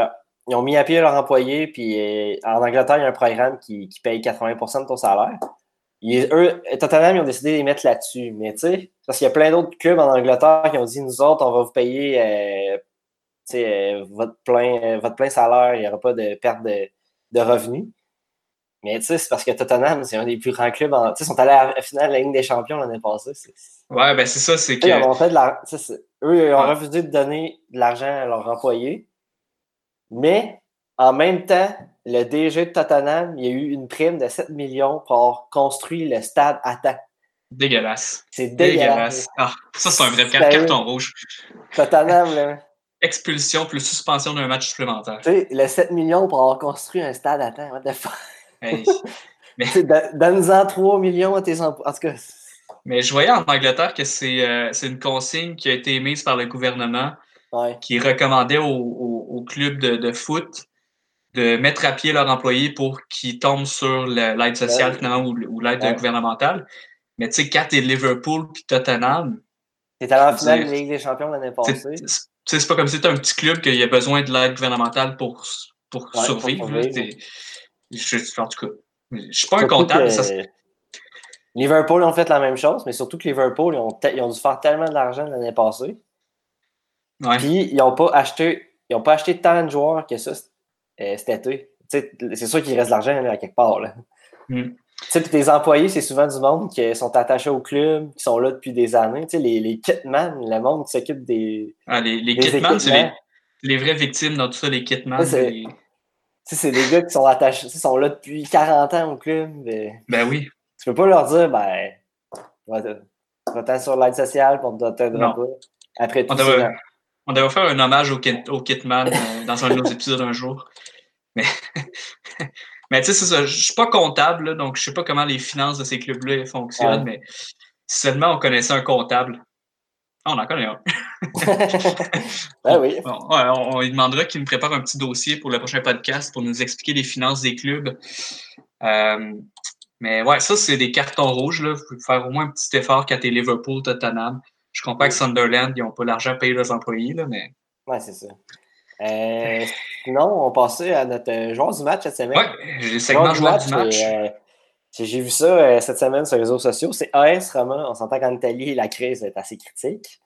Ils ont mis à pied leurs employés, puis en Angleterre, il y a un programme qui, qui paye 80% de ton salaire eux, Tottenham, ils ont décidé de les mettre là-dessus. Mais tu sais, parce qu'il y a plein d'autres clubs en Angleterre qui ont dit nous autres, on va vous payer euh, euh, votre, plein, euh, votre plein salaire, il n'y aura pas de perte de, de revenus. Mais tu sais, c'est parce que Tottenham, c'est un des plus grands clubs. Tu sais, ils sont allés à la finale de la Ligue des Champions l'année passée. Ouais, ben c'est ça, c'est que. Ils ont fait de la... Eux, ils ont refusé de donner de l'argent à leurs employés. Mais en même temps, le DG de Tottenham, il y a eu une prime de 7 millions pour construire le stade à temps. Dégueulasse. C'est dégueulasse. Ah, ça, c'est un vrai carton rouge. Tottenham, là. Expulsion plus suspension d'un match supplémentaire. Tu sais, le 7 millions pour avoir construit un stade à temps. What the fuck? Hey. Mais... Donne-en 3 millions à tes emplois. En tout cas. Mais je voyais en Angleterre que c'est euh, une consigne qui a été émise par le gouvernement qui recommandait aux, clubs de, de foot de mettre à pied leurs employés pour qu'ils tombent sur l'aide sociale finalement ou, l'aide gouvernementale. Mais tu sais, quand t'es Liverpool puis Tottenham. T'es à la finale de la Ligue des Champions l'année passée. C'est pas comme si t'es un petit club qu'il y a besoin de l'aide gouvernementale pour, pour survivre. je, en tout cas, je suis pas un comptable. Liverpool ont fait la même chose, mais surtout que Liverpool, ils ont, ils ont dû faire tellement d'argent l'année passée. Puis ils n'ont pas acheté. Ils n'ont pas acheté tant de joueurs que ça euh, cet été. C'est sûr qu'il reste de l'argent à quelque part. Là. Mm. Puis tes employés, c'est souvent du monde qui sont attachés au club, qui sont là depuis des années. sais les, les kitman, le monde qui s'occupe des. Ah, les, les kitman, c'est les, les, vraies victimes dans tout ça, les kitman. C'est des gars qui sont attachés, sont là depuis 40 ans au club. Ben oui. Tu peux pas leur dire, ben, va-t'en sur l'aide sociale pour te pas. Après tout, on devrait faire un hommage au, Kitman euh, dans un de nos épisodes un jour. Mais, mais tu sais, c'est ça. Je suis pas comptable, donc je sais pas comment les finances de ces clubs-là fonctionnent, mais si seulement on connaissait un comptable. On en connaît un. ben oui. On, lui demandera qu'il nous prépare un petit dossier pour le prochain podcast pour nous expliquer les finances des clubs. Euh, mais ouais, ça, c'est des cartons rouges. Là. Vous pouvez faire au moins un petit effort quand t'es Liverpool, Tottenham. Je comprends que Sunderland, ils n'ont pas l'argent à payer leurs employés, là, mais. Ouais, c'est ça. Euh, sinon, on passait à notre joueur du match cette semaine. Oui, j'ai le segment joueur du match. Euh, j'ai vu ça euh, cette semaine sur les réseaux sociaux. C'est AS Roma. On s'entend qu'en Italie, la crise est assez critique.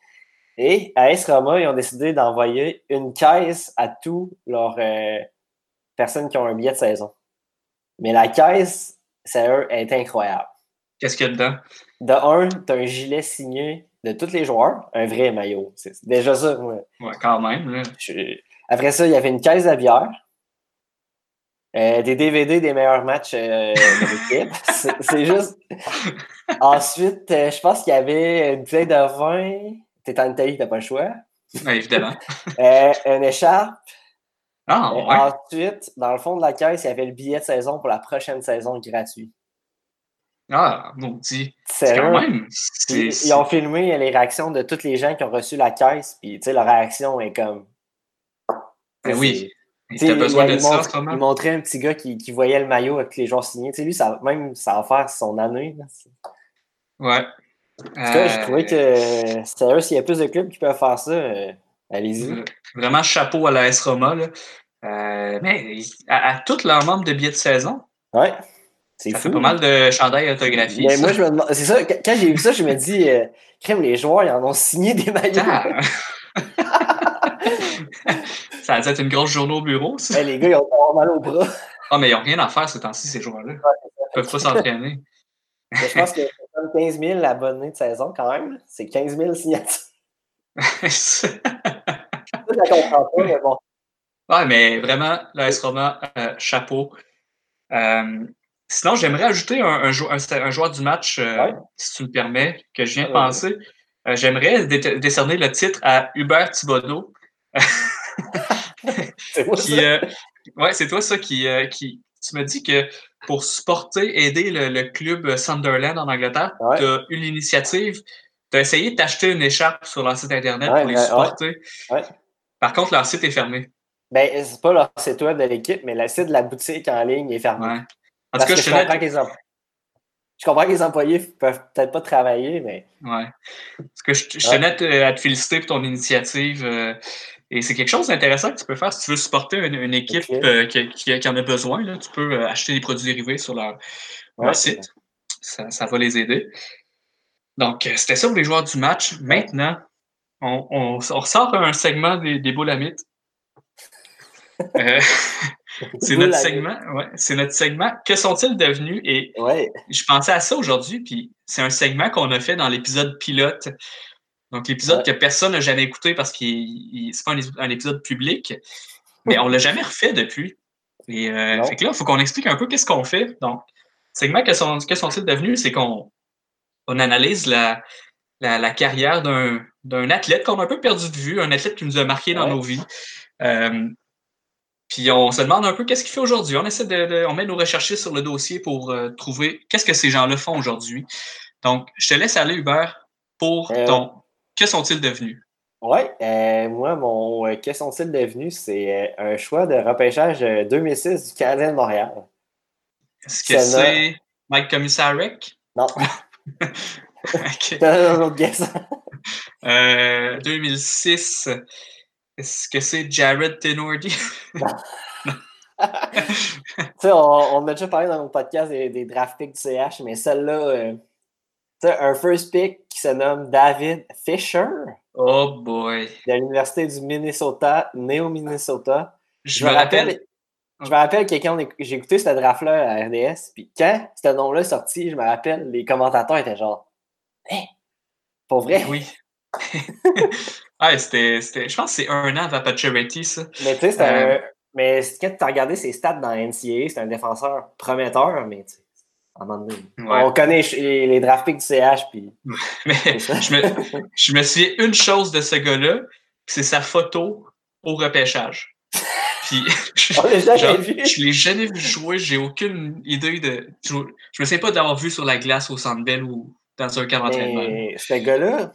Et AS Roma, ils ont décidé d'envoyer une caisse à tous leurs personnes qui ont un billet de saison. Mais la caisse, ça est incroyable. Qu'est-ce qu'il y a dedans? De un, tu as un gilet signé de tous les joueurs, un vrai maillot. C'est déjà ça. Ouais, quand même. Après ça, il y avait une caisse de bière. Euh, des DVD des meilleurs matchs euh, de l'équipe. C'est juste. Ensuite, euh, je pense qu'il y avait une bouteille de vin. T'es en Italie, t'as pas le choix. Évidemment. une écharpe. Ah, ouais. Ensuite, dans le fond de la caisse, il y avait le billet de saison pour la prochaine saison gratuit. Ah, maudit. C'est quand même. Puis, ils ont filmé les réactions de toutes les gens qui ont reçu la caisse, puis tu sais, leur réaction est comme. Ben oui. T'as besoin de ça montre-? Il montrait un petit gars qui, qui voyait le maillot avec les joueurs signés. Tu sais, lui, ça, même, ça va faire son année. là. Ouais. En tout cas, Euh, trouvé que, euh, sérieux, s'il y a plus de clubs qui peuvent faire ça, euh, allez-y. Vraiment chapeau à la S Roma. Là. Euh, mais à, à tous leurs membres de billets de saison, Ouais, c'est ça fou. fait pas mal de chandails autographiés. Mais ça. moi, je me demande, c'est ça, quand j'ai vu ça, je me dis, euh, crème, les joueurs, ils en ont signé des maillots. Ah! ça a dû être une grosse journée au bureau, ça. Les gars, ils ont pas mal au bras. Ah, mais ils n'ont rien à faire ces temps-ci, ces joueurs-là. Ils peuvent pas s'entraîner. Mais je pense que c'est comme 15 000 abonnés de saison quand même. C'est 15 000 signatures. Ça, je comprends pas, mais bon. ouais, mais vraiment, la S Roma, euh, chapeau. Euh, sinon, j'aimerais ajouter un, un jou- un- un joueur du match, euh, Ouais. si tu me permets, que je viens de penser. Euh, j'aimerais dé- décerner le titre à Hubert Thibodeau. C'est moi, qui, ça. euh, ouais, c'est toi ça qui, qui. Tu me dis que pour supporter, aider le, le club Sunderland en Angleterre, Ouais. tu as eu l'initiative, tu as essayé de t'acheter une écharpe sur leur site internet Ouais, pour les ouais, supporter. ouais. Par contre, leur site est fermé. Ben, c'est pas leur site web de l'équipe, mais le site de la boutique en ligne est fermé. Tout cas, que je comprends, que les em- je comprends que les employés peuvent peut-être pas travailler, mais Ouais. Parce que je, tenais à te, à te féliciter pour ton initiative. euh, et c'est quelque chose d'intéressant que tu peux faire si tu veux supporter une, une équipe euh, qui, qui- qui en a besoin. Là, tu peux euh, acheter des produits dérivés sur leur, site. Ça, ça va les aider. Donc, euh, c'était ça pour les joueurs du match. Maintenant, on, on, on ressort un segment des, des boules à mythes. C'est notre segment. Ouais, c'est notre segment. Que sont-ils devenus? Et ouais. je pensais à ça aujourd'hui, puis c'est un segment qu'on a fait dans l'épisode pilote. Donc, l'épisode Ouais. que personne n'a jamais écouté parce que c'est pas un, un épisode public, mais on l'a jamais refait depuis. Et euh, Non. fait que là, il faut qu'on explique un peu qu'est-ce qu'on fait. Donc, segment que, sont, que sont-ils devenus? C'est qu'on on analyse la, la, la carrière d'un, d'un athlète qu'on a un peu perdu de vue, un athlète qui nous a marqué dans nos vies. Euh, puis on se demande un peu qu'est-ce qu'il fait aujourd'hui. On essaie de, de- on met nos recherches sur le dossier pour euh, trouver qu'est-ce que ces gens-là font aujourd'hui. Donc, je te laisse aller, Hubert, pour Euh, ton que sont-ils devenus? Ouais, euh, moi, mon que sont-ils devenus? C'est un choix de repêchage euh, 2006 du Canadien de Montréal. Est-ce que c'est Mike Commissarek? Non, OK. t'as un autre guess. Euh, 2006, est-ce que c'est Jared Tenordi? On, on a déjà parlé dans nos podcasts des, des draft picks du CH, mais celle-là, euh, un first pick qui se nomme David Fisher oh boy. de l'Université du Minnesota, né au Minnesota. Je, me rappelle. Je me rappelle que quand on éc- j'ai écouté ce draft-là à RDS, puis quand ce nom-là est sorti, je me rappelle, les commentateurs étaient genre Hein? Pour vrai? Oui. ah, c'était, c'était, je pense que c'est un an avant Pacioretty, ça. Mais tu sais, c'est Euh, un. Mais quand tu as regardé ses stats dans la NCAA, c'est un défenseur prometteur, mais tu sais, à un moment donné, Ouais. On connaît les, draft picks du CH, puis. Mais je me, je me souviens une chose de ce gars-là, c'est sa photo au repêchage. Puis, je, je l'ai jamais vu jouer, j'ai aucune idée de. Je, je me souviens pas d'avoir vu sur la glace au Centre Bell ou dans un camp d'entraînement. Mais ce gars-là,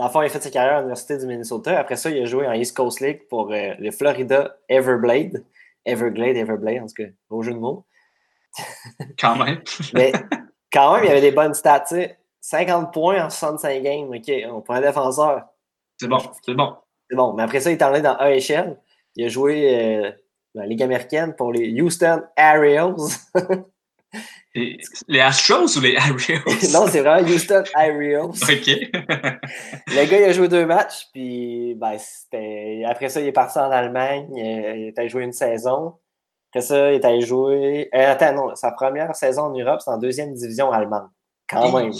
dans le fond, il a fait sa carrière à l'Université du Minnesota. Après ça, il a joué en East Coast League pour euh, le Florida Everblade. Everglade, Everblade, en tout cas, au jeu de mots. Quand même. Mais quand même, il avait des bonnes stats. tu sais. 50 points en 65 games. OK, on prend un défenseur. C'est bon, c'est bon. C'est bon. Mais après ça, il est allé dans AHL. Il a joué euh, dans la Ligue américaine pour les Houston Ariels. Les Astros ou les Ariels? non, c'est vraiment Houston Ariels. OK. Le gars, il a joué deux matchs, puis ben, après ça, il est parti en Allemagne. euh, il est allé jouer une saison. Après ça, il est allé jouer. euh, attends, non, sa première saison en Europe, c'est en deuxième division allemande. Quand même.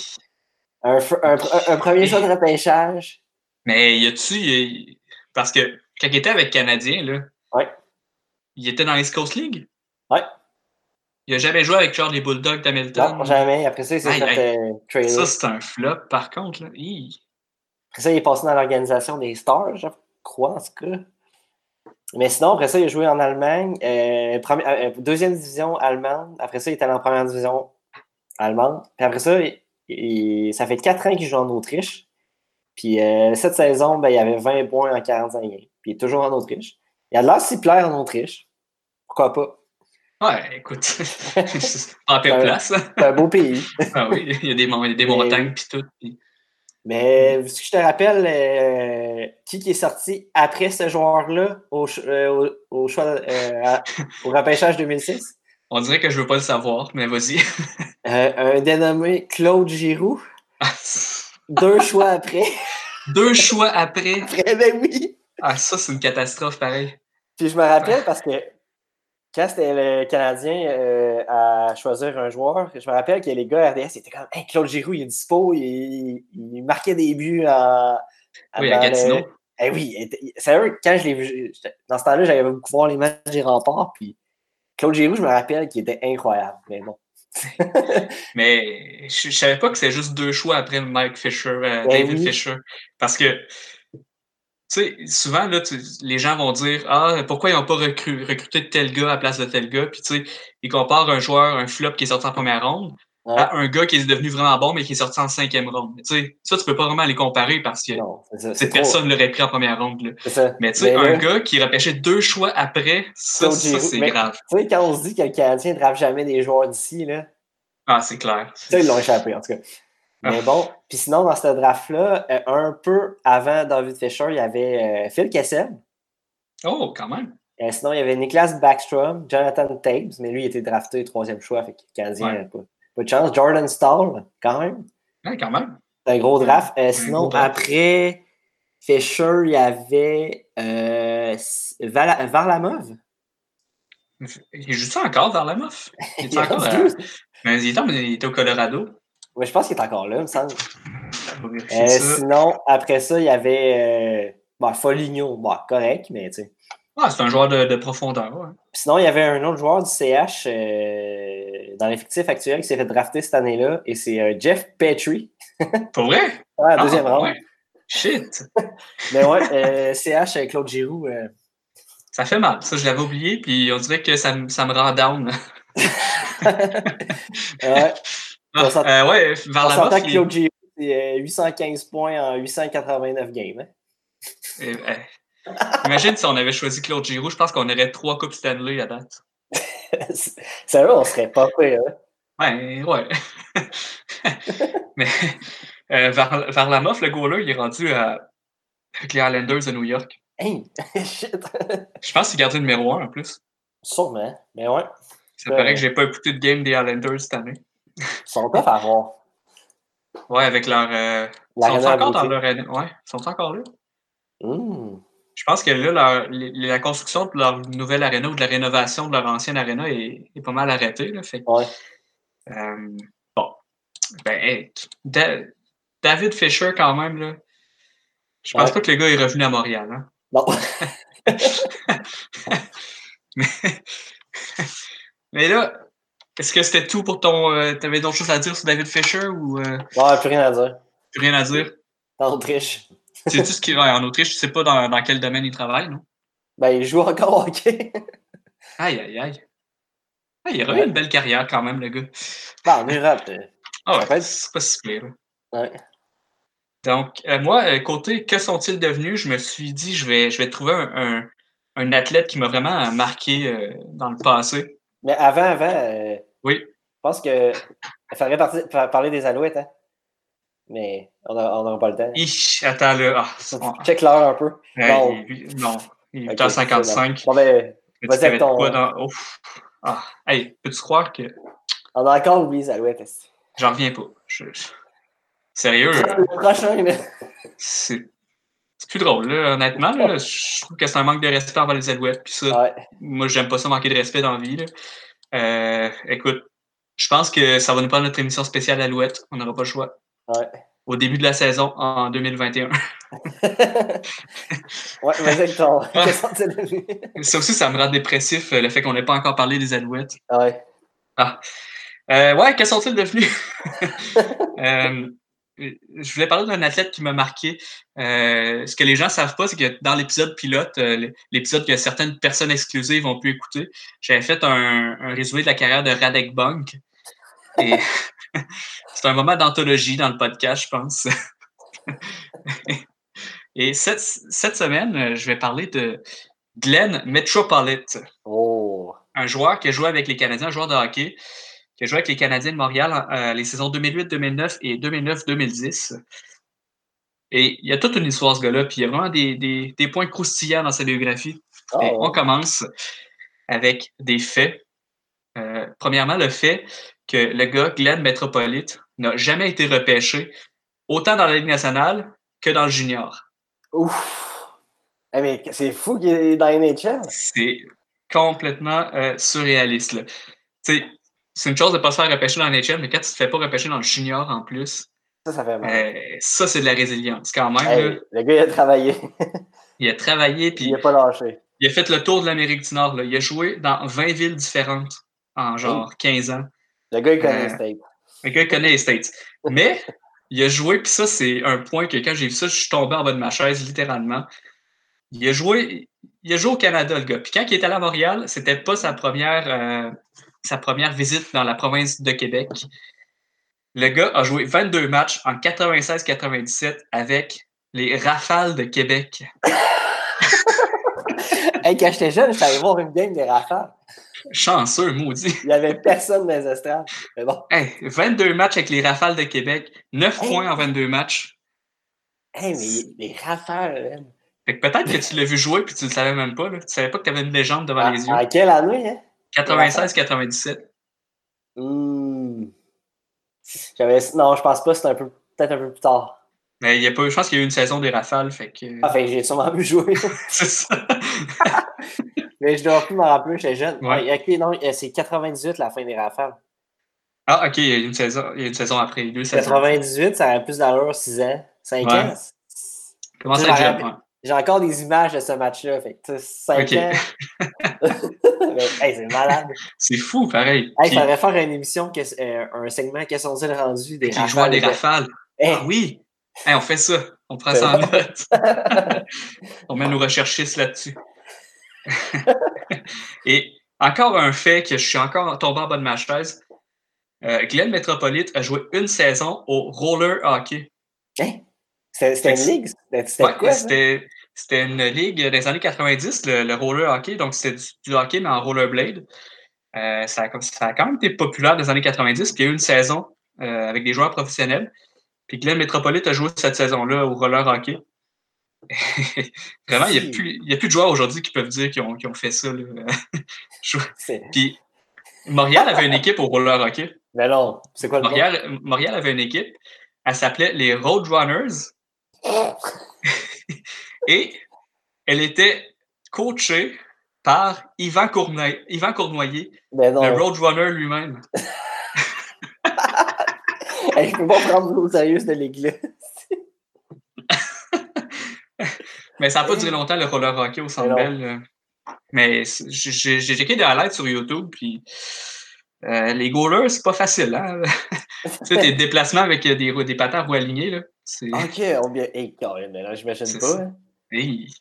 Un, fr- un, un- un premier choix de repêchage. Mais y a-tu. y a- Parce que quand il était avec Canadien, là, Ouais. il était dans l'East Coast League? Ouais. Il a jamais joué avec genre les Bulldogs d'Hamilton. Non, jamais. Après ça, il s'est fait euh. Ça, c'est un flop, par contre. Là. Hi. Après ça, il est passé dans l'organisation des Stars, je crois, en tout cas. Mais sinon, après ça, il a joué en Allemagne. euh, premi- euh, deuxième division allemande. Après ça, il est allé en première division allemande. Puis après ça, ça fait quatre ans qu'il joue en Autriche. Puis euh, cette saison, ben, il avait 20 points en 45 games. Puis il est toujours en Autriche. Il a de l'air si plaire en Autriche. Pourquoi pas? Ouais, écoute, en pire place. C'est un beau pays. ah oui, il y a des, des montagnes puis tout. Mais ce que je te rappelle, euh, qui, qui est sorti après ce joueur-là au, euh, au, choix, au repêchage 2006? On dirait que je veux pas le savoir, mais vas-y. un dénommé Claude Giroux. Deux choix après. Deux choix après? Après, ben oui. Ah, ça, c'est une catastrophe, pareil. Puis je me rappelle parce que quand c'était le Canadien euh, à choisir un joueur, je me rappelle que les gars RDS étaient comme hey, Claude Giroux, il est dispo, il, il marquait des buts à. oui, à Gatineau. Eh oui, sérieux, quand je l'ai vu, dans ce temps-là, j'avais beaucoup voir les matchs des remparts, puis Claude Giroux, je me rappelle qu'il était incroyable, mais bon. mais je, ne savais pas que c'était juste deux choix après Mike Fisher, euh, ben David Fisher. Parce que, sais, souvent, là, les gens vont dire Ah, pourquoi ils n'ont pas recruté tel gars à la place de tel gars? Puis, tu sais, ils comparent un joueur, un flop qui est sorti en première ronde, un gars qui est devenu vraiment bon, mais qui est sorti en cinquième ronde. Tu sais, ça, tu peux pas vraiment les comparer parce que cette personne l'aurait pris en première ronde. Mais tu sais, un gars qui repêchait deux choix après, ça, c'est grave. Tu sais, quand on se dit que le Canadien ne drape jamais des joueurs d'ici, là. Ah, c'est clair. Ça, ils l'ont échappé, en tout cas. Mais ah. bon, puis sinon, dans ce draft-là, euh, un peu avant David Fisher, il y avait euh, Phil Kessel. Oh, quand même. Euh, sinon, il y avait Niklas Backstrom, Jonathan Tabes, mais lui, il était drafté troisième choix, fait que le Canadien pas de chance. Jordan Stall, quand même. Oui, quand même. C'est un gros draft. Euh, sinon, après Fisher, il y avait euh, Varlamov. Il joue ça encore, Varlamov? Il est encore Mais il était, au Colorado. Oui, je pense qu'il est encore là, il me semble. Euh, sinon, après ça, il y avait euh, Foligno. Bon, correct, mais tu sais. Ah, c'est un joueur de, profondeur. Sinon, il y avait un autre joueur du CH dans l'effectif actuel qui s'est fait drafter cette année-là, et c'est euh, Jeff Petrie. Pour vrai? ouais, ah, deuxième round. Shit! Mais ouais, euh, CH avec Claude Giroux. Euh. Ça fait mal, ça je l'avais oublié, puis on dirait que ça, ça me rend down. ouais. Ah, ouais, vers la bas. Claude Giroux, c'est 815 points en 889 games. Hein? Eh, eh. Imagine si on avait choisi Claude Giroux, je pense qu'on aurait trois Coupes Stanley à date. Ça va, on serait pas prêt, hein? Ouais, ouais. Mais euh, vers, vers, la MOF, le goaler, il est rendu à, avec les Islanders de New York. Hey! Shit! Je pense qu'il gardé le numéro 1 en plus. Sûrement, mais ouais. Ça paraît que j'ai pas écouté de game des Islanders cette année. Ils sont pas à voir. Ouais, avec leur. Euh... Ils sont encore dans leur. Ouais, ils sont encore là. Mmh. Je pense que là, la, construction de leur nouvelle aréna ou de la rénovation de leur ancienne aréna est, pas mal arrêtée. Là, fait. Ouais. Euh, bon. Ben, David Fisher, quand même, là. Je pense pas que le gars est revenu à Montréal. Hein? Non. mais, là, est-ce que c'était tout pour ton. Euh, T'avais d'autres choses à dire sur David Fisher ou. Euh... Non, plus rien à dire. Plus rien à dire? En Autriche. C'est tout ce qu'il en Autriche, tu sais pas dans, dans, quel domaine il travaille, non? Ben, il joue encore au hockey. aïe, aïe, aïe. Ah, il a eu une belle carrière quand même, le gars. Ben, en Europe. Euh, ah ouais, c'est pas si pire. Ouais. Donc, euh, moi, euh, côté que sont-ils devenus, je me suis dit, je vais, je vais trouver un, un, athlète qui m'a vraiment marqué dans le passé. Mais avant, avant, oui. je pense que il faudrait parler des Alouettes. Hein? mais on n'aura pas le temps. Ich, attends là. Ah, Check l'heure un peu. non. Il, non, il est 8h55. Bon, ben, vas-y avec ton. Dans... Ah, hey, peux-tu croire que. On a encore oublié les Alouettes. J'en reviens pas. Je... Sérieux. Le prochain, là. C'est. C'est plus drôle, là, honnêtement. Là, je trouve que c'est un manque de respect envers les Alouettes. Puis ça, ouais. moi, j'aime pas ça manquer de respect dans la vie. Là. Euh, écoute, je pense que ça va nous prendre notre émission spéciale Alouette. On n'aura pas le choix. Au début de la saison en 2021. ouais, vas-y ton. ça aussi, ça me rend dépressif, euh, le fait qu'on n'ait pas encore parlé des Alouettes. Ah ouais. Ah. Euh, ouais, que sont-ils devenus? euh, je voulais parler d'un athlète qui m'a marqué. Euh, ce que les gens ne savent pas, c'est que dans l'épisode pilote, euh, l'épisode que certaines personnes exclusives ont pu écouter, j'avais fait un, un, résumé de la carrière de Radek Bunk. Et c'est un moment d'anthologie dans le podcast, je pense. Et cette, cette semaine, je vais parler de Glenn Metropolite. Oh. Un joueur qui a joué avec les Canadiens, un joueur de hockey, qui a joué avec les Canadiens de Montréal euh, les saisons 2008-2009 et 2009-2010. Et il y a toute une histoire, ce gars-là, puis il y a vraiment des, des, des points croustillants dans sa biographie. Et Oh. on commence avec des faits. Euh, premièrement, le fait que le gars, Glenn Metropolite, n'a jamais été repêché autant dans la Ligue nationale que dans le junior. Ouf. Eh, mais c'est fou qu'il est dans la NHL. C'est complètement euh, surréaliste. là. C'est une chose de ne pas se faire repêcher dans la NHL, mais quand tu ne te fais pas repêcher dans le junior en plus, Ça, ça fait mal. euh, ça, c'est de la résilience. Quand même, Hey, là, le gars, il a travaillé. il a travaillé, puis il n'a pas lâché. il a fait le tour de l'Amérique du Nord. là. Il a joué dans 20 villes différentes en genre 15 ans. Le gars, il connaît Euh, les States. Le gars, il connaît les States. Mais il a joué, puis ça, c'est un point que quand j'ai vu ça, je suis tombé en bas de ma chaise, littéralement. Il a joué, il a joué au Canada, le gars. Puis quand il est allé à Montréal, c'était pas sa première, euh, sa première visite dans la province de Québec. Le gars a joué 22 matchs en 96-97 avec les Rafales de Québec. Hey, quand j'étais jeune, j'étais allé voir une game des Rafales. Chanceux, maudit. Il n'y avait personne dans les estrades. Mais bon. Hey, 22 matchs avec les Rafales de Québec, 9 Hey. points en 22 matchs. Hey, mais les Rafales, man. Fait que peut-être que tu l'as vu jouer puis tu le savais même pas. Là. Tu savais pas que tu avais une légende devant les yeux. quelle année, hein? 96-97. Hmm. J'avais... Non, je pense pas. C'était un peu... peut-être un peu plus tard. Mais il y a pas, je pense qu'il y a eu une saison des rafales. Fait que. Ah, fait que j'ai sûrement vu jouer. c'est ça. mais je dois plus m'en rappeler, j'étais jeune. Ouais. Ok, non, euh, c'est 98 la fin des Rafales. Ah, ok, il y a eu une saison, il y a une saison après. Deux saisons. 98, ça aurait plus d'allure, 6 ans. 5 Ouais. ans. Comment ça. J'ai encore des images de ce match-là. Fait que, tu sais, 5 Ok. ans. Hey, c'est malade. C'est fou, pareil. Hey, Puis, faudrait faire une émission, euh, un segment Quels sont-ils rendus des les joueurs des de- rafales. Hey, Ah oui! Hey, on fait ça. On prend ça en note. on met nos recherchistes là-dessus. Et encore un fait que je suis encore tombé en bas de ma chaise. Euh, Glenn Metropolite a joué une saison au roller hockey. Hein? C'était une ligue? C'était Ouais, quoi? c'était c'était une ligue des années 90, le, le roller hockey. Donc, c'était du, du hockey, mais en rollerblade. Euh, ça, a, comme- ça a quand même été populaire des années 90. Puis il y a eu une saison euh, avec des joueurs professionnels. Puis Glenn Metropolite a joué cette saison-là au roller hockey. Vraiment, il n'y a, plus- il y a plus de joueurs aujourd'hui qui peuvent dire qu'ils ont, ont fait ça. Puis Montréal avait une équipe au roller hockey. Mais non, c'est quoi le nom? Montréal, Montréal avait une équipe. Elle s'appelait les Roadrunners. Et elle était coachée par Yvan, Cournoy- Yvan Cournoyer, Mais non. le Roadrunner lui-même. Hey, je peux pas prendre l'eau sérieuse de l'église. Mais ça n'a pas duré longtemps le roller hockey au Centre Mais non. Bell. Mais j'ai checké des highlights sur YouTube, puis euh, les goalers, c'est pas facile. Hein? tu sais, tes déplacements avec des, des patins à roues alignées, là, Ok, on bien. Hey, j'imagine pas. Hey,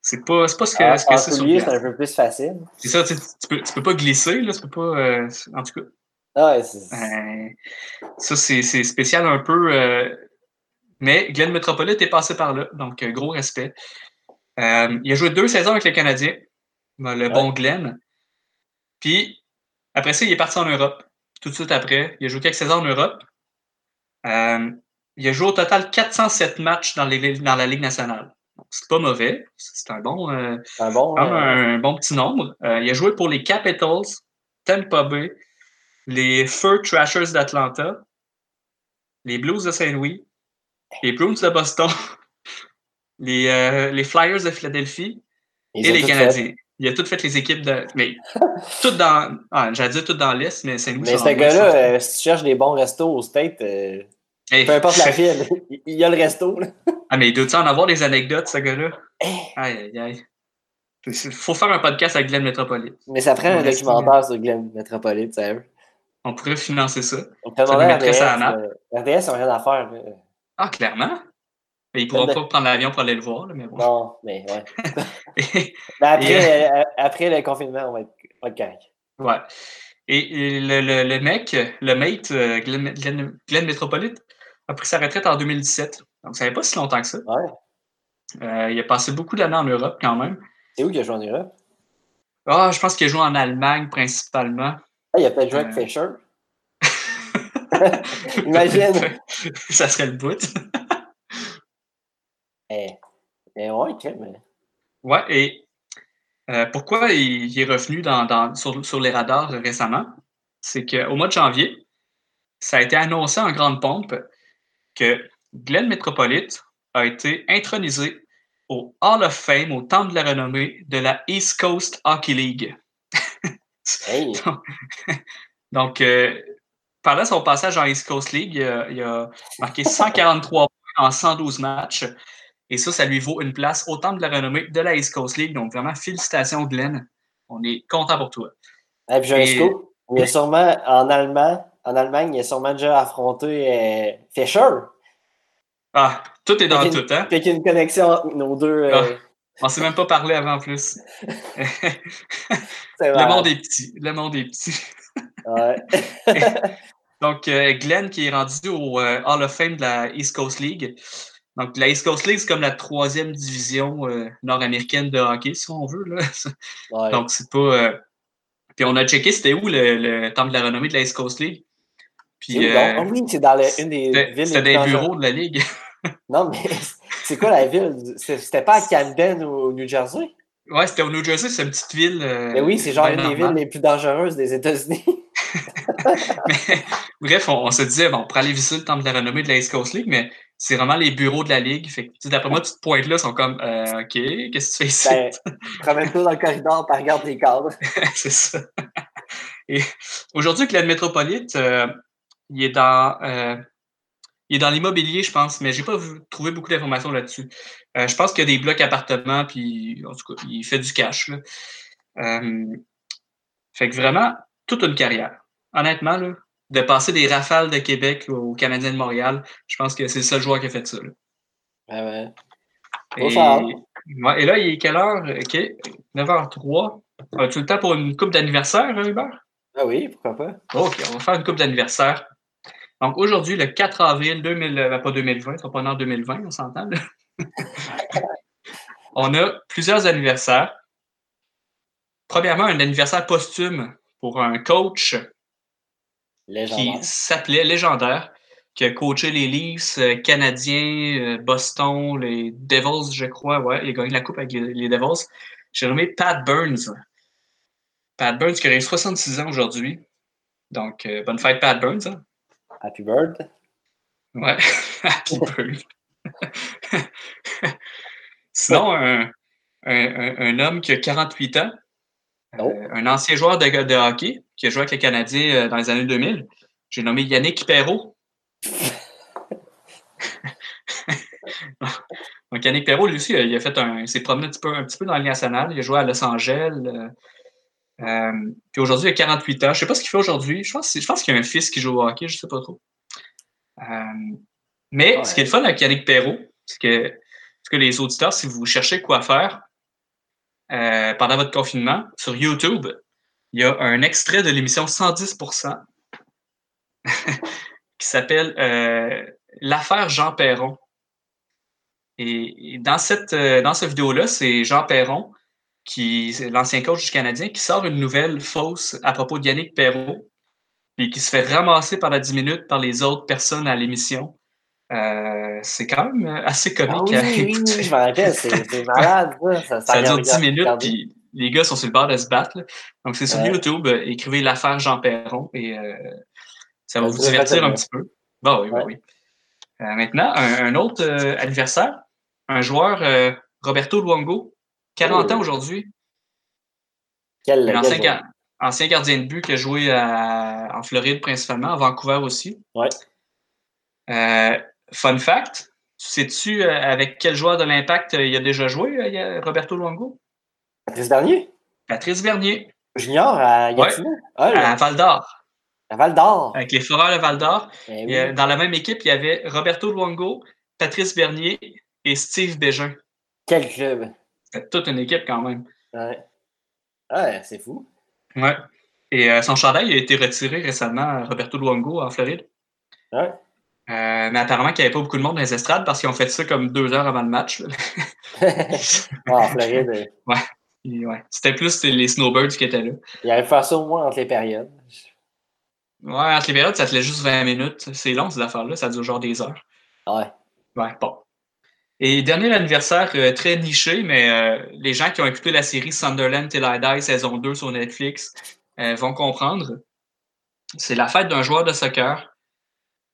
c'est pas, c'est pas ce que, En- ce que en c'est c'est un peu plus facile. C'est ça, tu, tu peux, tu peux pas glisser, là, tu peux pas. euh, en tout cas, Ah ouais, c'est. euh, ça, c'est c'est spécial un peu. euh, mais Glenn Metropolite est passé par là, donc euh, gros respect. Euh, il a joué deux saisons avec les Canadiens, le bon Glenn. Puis, après ça, il est parti en Europe. Tout de suite après, il a joué quelques saisons en Europe. Euh, il a joué au total 407 matchs dans, les- dans la Ligue nationale. C'est pas mauvais. C'est un bon. euh, un bon. euh, un bon petit nombre. Euh, il a joué pour les Capitals, Tampa Bay, les Fur Trashers d'Atlanta, les Blues de Saint-Louis, les Bruins de Boston, les, les Flyers de Philadelphie ils et les tout Canadiens. Il a tout fait les équipes de. Mais toutes dans. Ah, J'allais dire toutes dans l'Est, mais Saint-Louis. Mais ce gars-là, si tu cherches des bons restos au State, Hey, peu importe la ville, il y a le resto. Là. Ah, mais il doit en avoir des anecdotes, ce gars-là? Hey, Aïe, aïe, aïe. Il faut faire un podcast avec Glenn Metropolite. mais ça prend un documentaire sur Glenn Metropolite, sérieux. On pourrait financer ça. On Ça demander à ça RDS. la euh, RDS, n'ont rien à faire. Ah, clairement. Mais ils ne pourront pas prendre l'avion pour aller le voir, là, mais bon. Non, mais ouais. Mais après, euh, après le confinement, on va être, on va être correct. ouais. Et, le, le, le, mec, le mate, euh, Glenn, Glenn, Glenn, Metropolite, a pris sa retraite en 2017. Donc, ça fait pas si longtemps que ça. Ouais. Euh, il a passé beaucoup d'années en Europe quand même. C'est où qu'il a joué en Europe? Ah, je pense qu'il a joué en Allemagne principalement. Ah, il a peut-être joué avec Fischer. Imagine. ça serait le bout. eh, eh ouais, mais... Ouais, et euh, pourquoi il, il, est revenu dans, dans, sur, sur, les radars récemment? C'est qu'au mois de janvier, ça a été annoncé en grande pompe que Glenn Metropolite a été intronisé au Hall of Fame, au Temple de la renommée de la East Coast Hockey League. hey. donc, donc euh, pendant son passage en East Coast League, il a, il a marqué 143 points en 112 matchs. Et ça, ça lui vaut une place au Temple de la renommée de la East Coast League. Donc, vraiment, félicitations, Glenn. On est content pour toi. Et puis, j'ai un scoop. Il y a sûrement, en Allemagne, en Allemagne, il a sûrement déjà affronté euh, Fischer. Ah, tout est dans une, tout, hein? Fait qu'il y a une connexion entre nos deux. Euh... Ah, on ne s'est même pas parlé avant en plus. le monde est petit. Le monde est petit. ouais. Donc, euh, Glenn qui est rendu au euh, Hall of Fame de la East Coast League. Donc, la East Coast League, c'est comme la troisième division euh, nord-américaine de hockey, si on veut. Là. Ouais. Donc, c'est pas. euh, Puis, on a checké c'était où le, le temple de la renommée de la East Coast League. Puis, euh, oui, c'est dans le- une des villes. c'était les des bureaux de la Ligue. Non, mais c'est quoi la ville? C'était pas à Camden ou au New Jersey? ouais, c'était au New Jersey, c'est une petite ville. euh, Mais oui, c'est genre une des villes les plus dangereuses des États-Unis. Mais, bref, on, on se disait, bon, on pourrait aller visiter le temple de la renommée de la East Coast League, mais c'est vraiment les bureaux de la Ligue. Fait d'après moi, tu te pointes là, sont comme, euh, OK, qu'est-ce que tu fais ici? Ben, Promène-toi dans le corridor, puis regarde les cadres. c'est ça. Et aujourd'hui, Glenn Metropolite, euh, il est dans, euh, il est dans l'immobilier, je pense, mais j'ai pas trouvé beaucoup d'informations là-dessus. Euh, je pense qu'il y a des blocs appartements, puis en tout cas, il fait du cash. Là. Euh, fait que vraiment, toute une carrière. Honnêtement, là, de passer des rafales de Québec au Canadien de Montréal, je pense que c'est le seul joueur qui a fait ça. là. Ouais, ouais. Et, ouais, et là, il est quelle heure? OK, 9h03. As-tu le temps pour une coupe d'anniversaire, hein, Hubert? Ah oui, pourquoi pas? OK, on va faire une coupe d'anniversaire. Donc aujourd'hui, le 4 avril 2000, euh, pas 2020, ça pas en 2020, on s'entend. on a plusieurs anniversaires. Premièrement, un anniversaire posthume pour un coach qui s'appelait Légendaire, qui a coaché les Leafs euh, canadiens, euh, Boston, les Devils, je crois. Ouais, il a gagné la coupe avec les, Devils. J'ai nommé Pat Burns. Pat Burns qui aurait 66 ans aujourd'hui. Donc, euh, bonne fête, Pat Burns. hein. Happy birthday. Ouais, Happy Bird. Sinon, un, un, homme qui a 48 ans, euh, Oh. un ancien joueur de, de hockey qui a joué avec les Canadiens euh, dans les années 2000, j'ai nommé Yannick Perrault. Donc, Yannick Perrault, lui aussi, euh, il a fait un, il s'est promené un petit, peu, un petit peu dans la Ligue nationale. Il a joué à Los Angeles. Euh, puis aujourd'hui, il a 48 ans. Je ne sais pas ce qu'il fait aujourd'hui. Je pense, je pense qu'il y a un fils qui joue au hockey, je ne sais pas trop. Euh, mais ce qui est le fun avec Yannick Perrault, c'est que, que les auditeurs, si vous cherchez quoi faire euh, pendant votre confinement, sur YouTube, il y a un extrait de l'émission 110% qui s'appelle euh, L'affaire Jean Perron. Et, et dans cette, euh, dans cette vidéo-là, c'est Jean Perron, qui l'ancien coach du Canadien, qui sort une nouvelle fausse à propos de Yannick Perrault, et qui se fait ramasser pendant 10 minutes par les autres personnes à l'émission. Euh, c'est quand même assez Ah comique oui, à oui, oui, écouter. oui, je me rappelle, c'est malade, ça. Ça, Ça dure regarde- 10 minutes, puis les gars sont sur le bord de se battre. là. Donc, c'est sur Ouais. YouTube. euh, écrivez l'affaire Jean Perron et euh, ça va vous divertir un bien. petit peu. Bon, oui, oui, Ouais. oui. Maintenant, un, un autre adversaire, un joueur, Roberto Luongo, 40 Oh. ans aujourd'hui, Quel, ancien, joueur. ga- ancien gardien de but qui a joué à- en Floride principalement, à Vancouver aussi. Ouais. Euh, fun fact, sais-tu euh, avec quel joueur de l'Impact euh, il a déjà joué, euh, Roberto Luongo? Patrice Bernier? Patrice Bernier, Junior à Gatineau? Ah, le- à Val d'Or, à Val d'Or. avec les Foreurs de Val d'Or. Eh oui. Dans la même équipe, il y avait Roberto Luongo, Patrice Bernier et Steve Bégin. Quel club? C'était toute une équipe quand même. Ouais. Ouais, c'est fou. Ouais. Et son chandail a été retiré récemment à Roberto Luongo en Floride. Ouais. mais apparemment qu'il n'y avait pas beaucoup de monde dans les estrades parce qu'ils ont fait ça comme deux heures avant le match. en Floride. Ouais. ouais. C'était plus les Snowbirds qui étaient là. Il avait fait ça au moins entre les périodes. Ouais, entre les périodes, ça te laisse juste 20 minutes. C'est long, ces affaires-là. Ça dure genre des heures. Ouais. Ouais, bon. Et dernier anniversaire euh, très niché, mais euh, les gens qui ont écouté la série Sunderland Till I Die saison 2 sur Netflix euh, vont comprendre. C'est la fête d'un joueur de soccer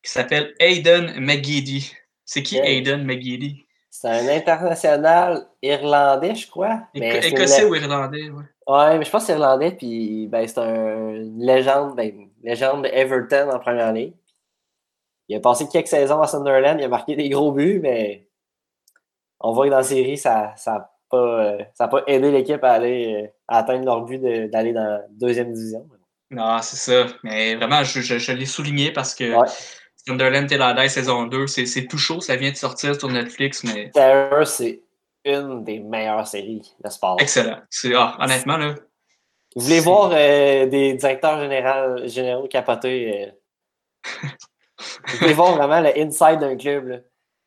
qui s'appelle Aidan McGeady. C'est qui Aidan McGeady? C'est un international irlandais, je crois. Écossais ou irlandais, ouais. Ouais, mais je pense que c'est irlandais, puis ben, c'est un, une légende, ben, légende de Everton en première ligne. Il a passé quelques saisons à Sunderland, il a marqué des gros buts, mais on voit que dans la série, ça n'a pas, pas aidé l'équipe à aller à atteindre leur but d'aller dans la deuxième division. Non, c'est ça. Mais vraiment, je, je, l'ai souligné parce que Sunderland Till saison 2, c'est tout chaud, ça vient de sortir sur Netflix. mais c'est une des meilleures séries de sport. Excellent. Ah, honnêtement, là. Vous voulez voir euh, des directeurs généraux, généraux capotés? Euh... vous voulez voir vraiment le inside d'un club. Là?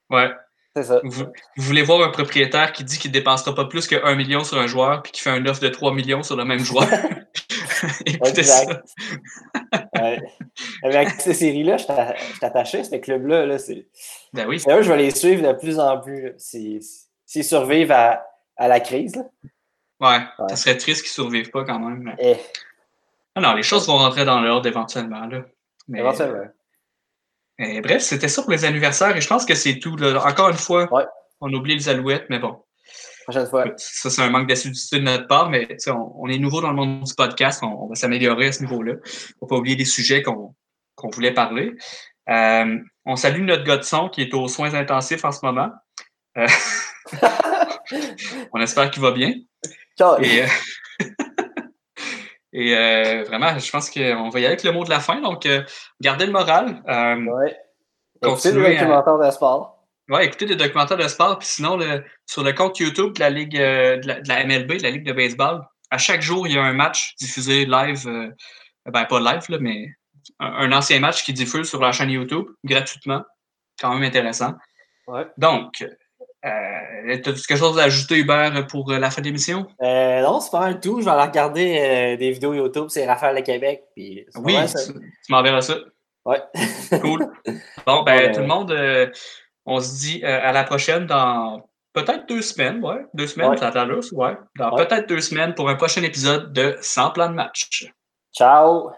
Ouais. C'est ça. Vous, voulez voir un propriétaire qui dit qu'il ne dépensera pas plus que 1 million sur un joueur puis qui fait un offre de 3 millions sur le même joueur. Écoutez ça. ouais. Avec ces séries-là, je suis attaché à ce club-là. Là, ben oui. je vais les suivre de plus en plus. S'ils survivent à, à, la crise. Là. Ouais, ça serait triste qu'ils ne survivent pas quand même. Eh. Ah non, les choses vont rentrer dans l'ordre éventuellement. Là. éventuellement bref, c'était ça pour les anniversaires et je pense que c'est tout. Encore une fois, on oublie les alouettes, mais bon. Prochaine fois. Ça, c'est un manque d'assiduité de notre part, mais on, est nouveau dans le monde du podcast, on, va s'améliorer à ce niveau-là. Faut pas oublier des sujets qu'on voulait parler. Euh, on salue notre gars de son qui est aux soins intensifs en ce moment. Euh, on espère qu'il va bien. Ciao. Et, euh, et euh, vraiment, je pense qu'on va y aller avec le mot de la fin. Donc, euh, gardez le moral. Euh, ouais. Écoutez des documentaires de sport. Oui, écoutez des documentaires de sport. Puis sinon, sur le compte YouTube de la Ligue de la, MLB, de la Ligue de baseball, à chaque jour, il y a un match diffusé live. ben, pas live, là, mais un, ancien match qui diffuse sur la chaîne YouTube gratuitement. Quand même intéressant. Ouais. Donc, euh, As-tu quelque chose à ajouter, Hubert, pour euh, la fin de l'émission? Euh, non, c'est pas un tout. Je vais aller regarder euh, des vidéos YouTube. C'est Raphaël de Québec. Puis oui, tu, m'enverras ça. Ouais. cool. Bon, ben, tout le monde, on se dit à la prochaine dans peut-être deux semaines. Ouais, deux semaines, ça ouais. Dans peut-être deux semaines pour un prochain épisode de Sans plan de match. Ciao!